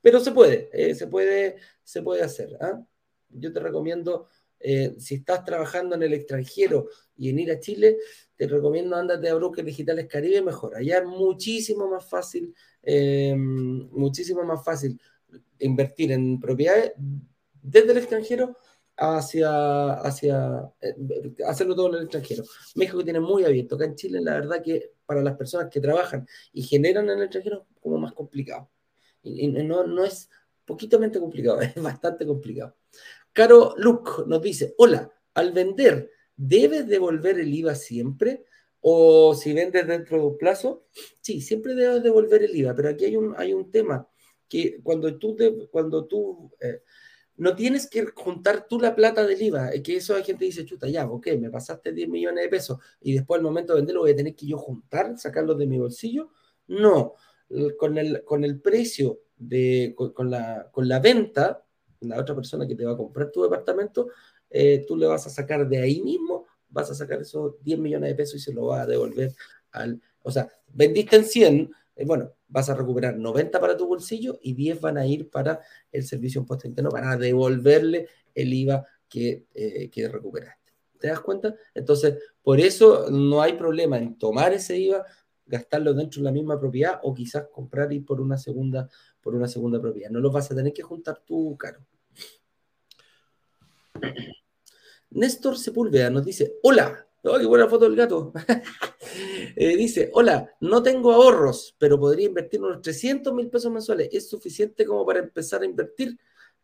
Pero se puede, eh, se puede, se puede hacer. ¿ah? Yo te recomiendo, eh, si estás trabajando en el extranjero y en ir a Chile, te recomiendo andate a Brokers Digitales Caribe mejor. Allá es muchísimo más fácil, muchísimo más fácil invertir en propiedades desde el extranjero hacia, hacia hacerlo todo en el extranjero. México tiene muy abierto. Acá en Chile, la verdad que para las personas que trabajan y generan en el extranjero, como más complicado. Y, no, no es poquitamente complicado, es bastante complicado. Caro Luke nos dice, hola, al vender, ¿debes devolver el IVA siempre? O si vendes dentro de un plazo, sí, siempre debes devolver el IVA, pero aquí hay un, hay un tema que cuando tú, cuando tú eh, no tienes que juntar tú la plata del IVA, que eso hay gente que dice, chuta, ya, ok, me pasaste 10 millones de pesos y después al momento de venderlo voy a tener que yo juntar, sacarlo de mi bolsillo. No, con el, con el precio, de, con, la, con la venta, la otra persona que te va a comprar tu departamento, eh, tú le vas a sacar de ahí mismo, vas a sacar esos 10 millones de pesos y se lo vas a devolver al... O sea, vendiste en 100, eh, bueno, vas a recuperar 90 para tu bolsillo y 10 van a ir para el servicio impuesto interno para devolverle el IVA que, eh, que recuperaste. ¿Te das cuenta? Entonces, por eso no hay problema en tomar ese IVA, gastarlo dentro de la misma propiedad o quizás comprar y por una segunda, por una segunda propiedad. No lo vas a tener que juntar tú caro. Néstor Sepúlveda nos dice, hola, ¡Oh, qué buena foto del gato! Eh, dice, hola, no tengo ahorros, pero podría invertir unos 300 mil pesos mensuales. ¿Es suficiente como para empezar a invertir?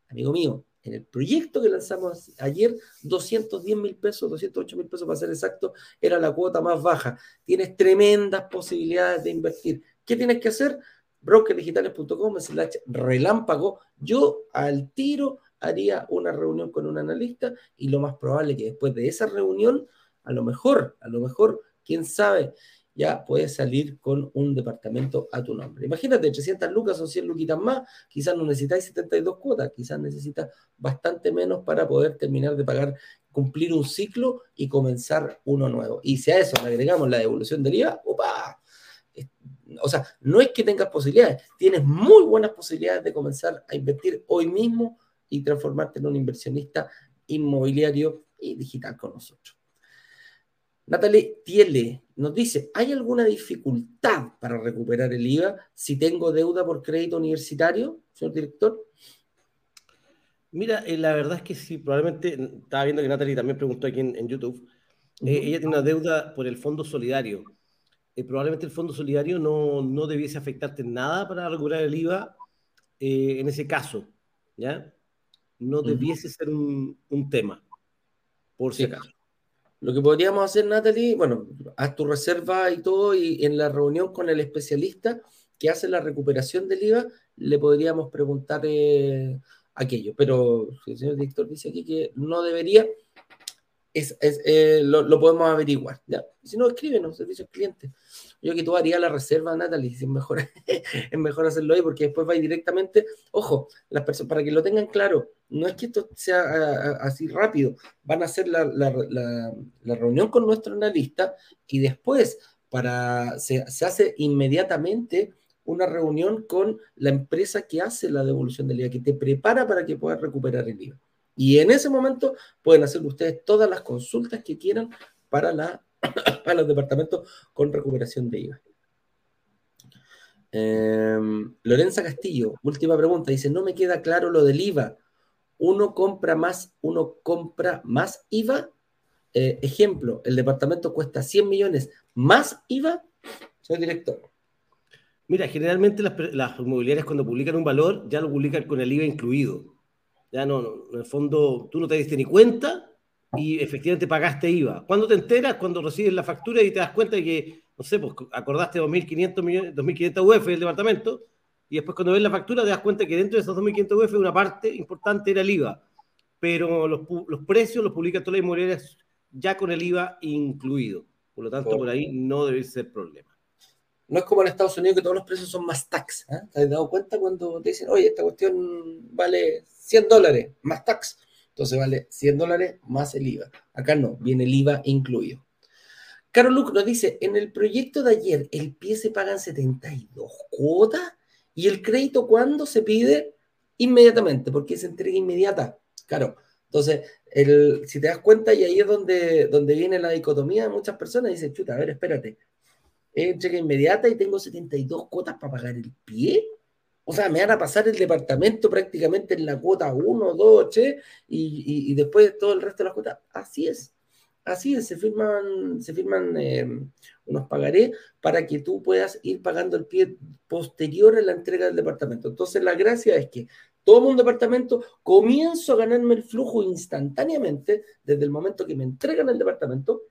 Amigo mío, en el proyecto que lanzamos ayer, 210 mil pesos, 208 mil pesos para ser exacto, era la cuota más baja. Tienes tremendas posibilidades de invertir. ¿Qué tienes que hacer? brokerdigitales.com slash relámpago. Yo al tiro haría una reunión con un analista y lo más probable que después de esa reunión a lo mejor, a lo mejor, quién sabe, ya puedes salir con un departamento a tu nombre. Imagínate, 300 lucas o 100 luquitas más, quizás no necesitáis 72 cuotas, quizás necesitas bastante menos para poder terminar de pagar, cumplir un ciclo y comenzar uno nuevo. Y si a eso le agregamos la devolución del IVA, ¡opa! O sea, no es que tengas posibilidades, tienes muy buenas posibilidades de comenzar a invertir hoy mismo y transformarte en un inversionista inmobiliario y digital con nosotros. Natalie Tiele nos dice, ¿hay alguna dificultad para recuperar el IVA si tengo deuda por crédito universitario, señor director? Mira, eh, la verdad es que sí, probablemente, estaba viendo que Natalie también preguntó aquí en, YouTube, eh, ella tiene una deuda por el Fondo Solidario. Eh, probablemente el Fondo Solidario no, no, debiese afectarte en nada para recuperar el IVA en ese caso, ¿ya? No debiese ser un, un, tema, por si acaso. Lo que podríamos hacer, Natalie, bueno, haz tu reserva y todo, y en la reunión con el especialista que hace la recuperación del IVA, le podríamos preguntar eh, aquello. Pero el señor director dice aquí que no debería, es, eh, lo, podemos averiguar. ¿ya? Si no, escríbenos, servicios clientes. Yo que tú harías la reserva, Natalie, es mejor, es mejor hacerlo ahí porque después va directamente, ojo, las personas, para que lo tengan claro, no es que esto sea así rápido, van a hacer la, reunión con nuestro analista y después para, se, hace inmediatamente una reunión con la empresa que hace la devolución del IVA, que te prepara para que puedas recuperar el IVA. Y en ese momento pueden hacer ustedes todas las consultas que quieran para, la, para los departamentos con recuperación de IVA. Em, Lorenza Castillo, última pregunta, dice, no me queda claro lo del IVA uno compra más, uno compra más IVA. Eh, ejemplo, el departamento cuesta 100 millones más IVA. Soy director. Mira, generalmente las, inmobiliarias cuando publican un valor ya lo publican con el IVA incluido. Ya no, no, en el fondo tú no te diste ni cuenta y efectivamente pagaste IVA. ¿Cuándo te enteras? Cuando recibes la factura y te das cuenta de que no sé, pues acordaste 2.500 millones, 2.500 UF del departamento, y después cuando ves la factura te das cuenta que dentro de esos 2.500 UF una parte importante era el IVA, pero los, los precios los publican todas las inmobiliarias ya con el IVA incluido. Por lo tanto, por ahí no debe ser problema. No es como en Estados Unidos que todos los precios son más tax. ¿eh? ¿Te has dado cuenta cuando te dicen, oye, esta cuestión vale 100 dólares más tax? Entonces vale 100 dólares más el IVA. Acá no, viene el IVA incluido. Carol Luke nos dice, en el proyecto de ayer, el pie se pagan 72 cuotas y el crédito cuando se pide inmediatamente, porque es entrega inmediata. Claro, entonces, el, si te das cuenta, y ahí es donde, donde viene la dicotomía de muchas personas, dicen, chuta, a ver, espérate, es entrega inmediata y tengo 72 cuotas para pagar el pie. O sea, me van a pasar el departamento prácticamente en la cuota 1, 2, 3 y, y, después todo el resto de las cuotas. Así es. Así es, se firman, se firman em, unos pagarés para que tú puedas ir pagando el pie posterior a la entrega del departamento. Entonces, la gracia es que tomo un departamento, comienzo a ganarme el flujo instantáneamente desde el momento que me entregan el departamento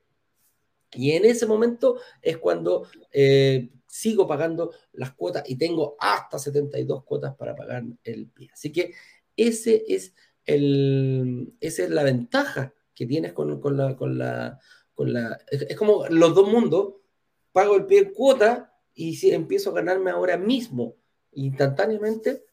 y en ese momento es cuando eh, sigo pagando las cuotas y tengo hasta 72 cuotas para pagar el pie. Así que ese es el, esa es la ventaja que tienes con, la, con, la, con la... Es, como los dos mundos, pago el pie en cuota y si empiezo a ganarme ahora mismo instantáneamente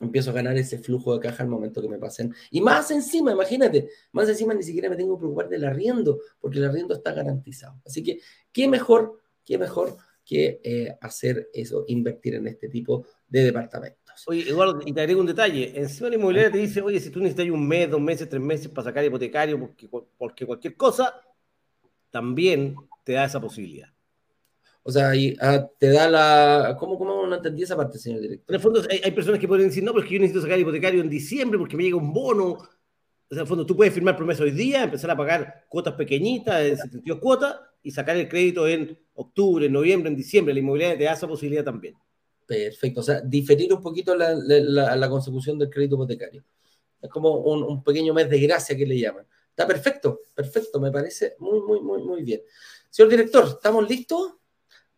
empiezo a ganar ese flujo de caja al momento que me pasen. Y más encima, imagínate, más encima ni siquiera me tengo que preocupar del arriendo, porque el arriendo está garantizado. Así que, ¿qué mejor, qué mejor que eh, hacer eso, invertir en este tipo de departamentos? Oye, Eduardo, y te agrego un detalle. Encima la inmobiliaria te dice, oye, si tú necesitas un mes, dos meses, tres meses para sacar hipotecario, porque, porque cualquier cosa, también te da esa posibilidad. O sea, ah, te da la... ¿Cómo, ¿Cómo no entendí esa parte, señor director? En el fondo hay, personas que pueden decir, no, porque yo necesito sacar hipotecario en diciembre porque me llega un bono. O sea, en el fondo tú puedes firmar promesa hoy día, empezar a pagar cuotas pequeñitas, de 72 cuotas, y sacar el crédito en octubre, en noviembre, en diciembre. La inmobiliaria te da esa posibilidad también. Perfecto. O sea, diferir un poquito la, la, consecución del crédito hipotecario. Es como un, pequeño mes de gracia que le llaman. Está perfecto, perfecto. Me parece muy, muy, muy, muy bien. Señor director, ¿estamos listos?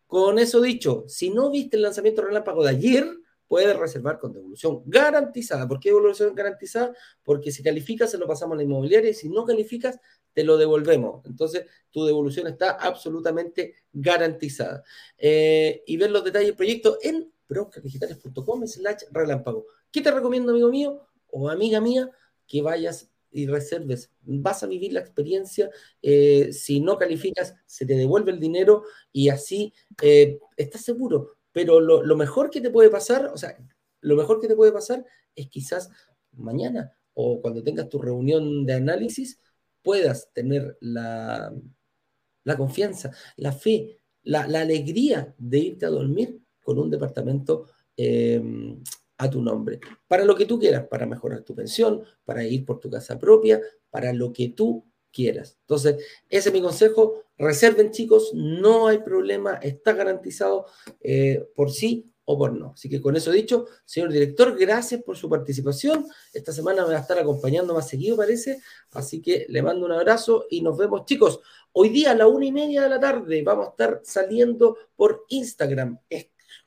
Con eso dicho, si no viste el lanzamiento relámpago de ayer, puedes reservar con devolución garantizada. ¿Por qué devolución garantizada? Porque si calificas, se lo pasamos a la inmobiliaria y si no calificas, te lo devolvemos. Entonces, tu devolución está absolutamente garantizada. Eh, y ver los detalles del proyecto en brokerdigitales.com slash relámpago. ¿Qué te recomiendo, amigo mío o amiga mía? Que vayas y reserves. Vas a vivir la experiencia. Eh, si no calificas, se te devuelve el dinero y así eh, estás seguro. Pero lo, mejor que te puede pasar, o sea, lo mejor que te puede pasar es quizás mañana o cuando tengas tu reunión de análisis puedas tener la, confianza, la fe, la, alegría de irte a dormir con un departamento eh, a tu nombre, para lo que tú quieras, para mejorar tu pensión, para ir por tu casa propia, para lo que tú quieras. Entonces, ese es mi consejo. Reserven, chicos, no hay problema, está garantizado eh, por sí o por no. Así que con eso dicho, señor director, gracias por su participación. Esta semana me va a estar acompañando más seguido, parece. Así que le mando un abrazo y nos vemos, chicos. Hoy día a la una y media de la tarde vamos a estar saliendo por Instagram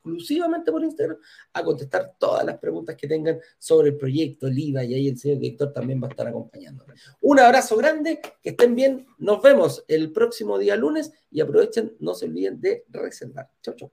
exclusivamente por Instagram a contestar todas las preguntas que tengan sobre el proyecto, el IVA, y ahí el señor director también va a estar acompañando. Un abrazo grande, que estén bien, nos vemos el próximo día lunes y aprovechen, no se olviden de reservar. Chau, chau.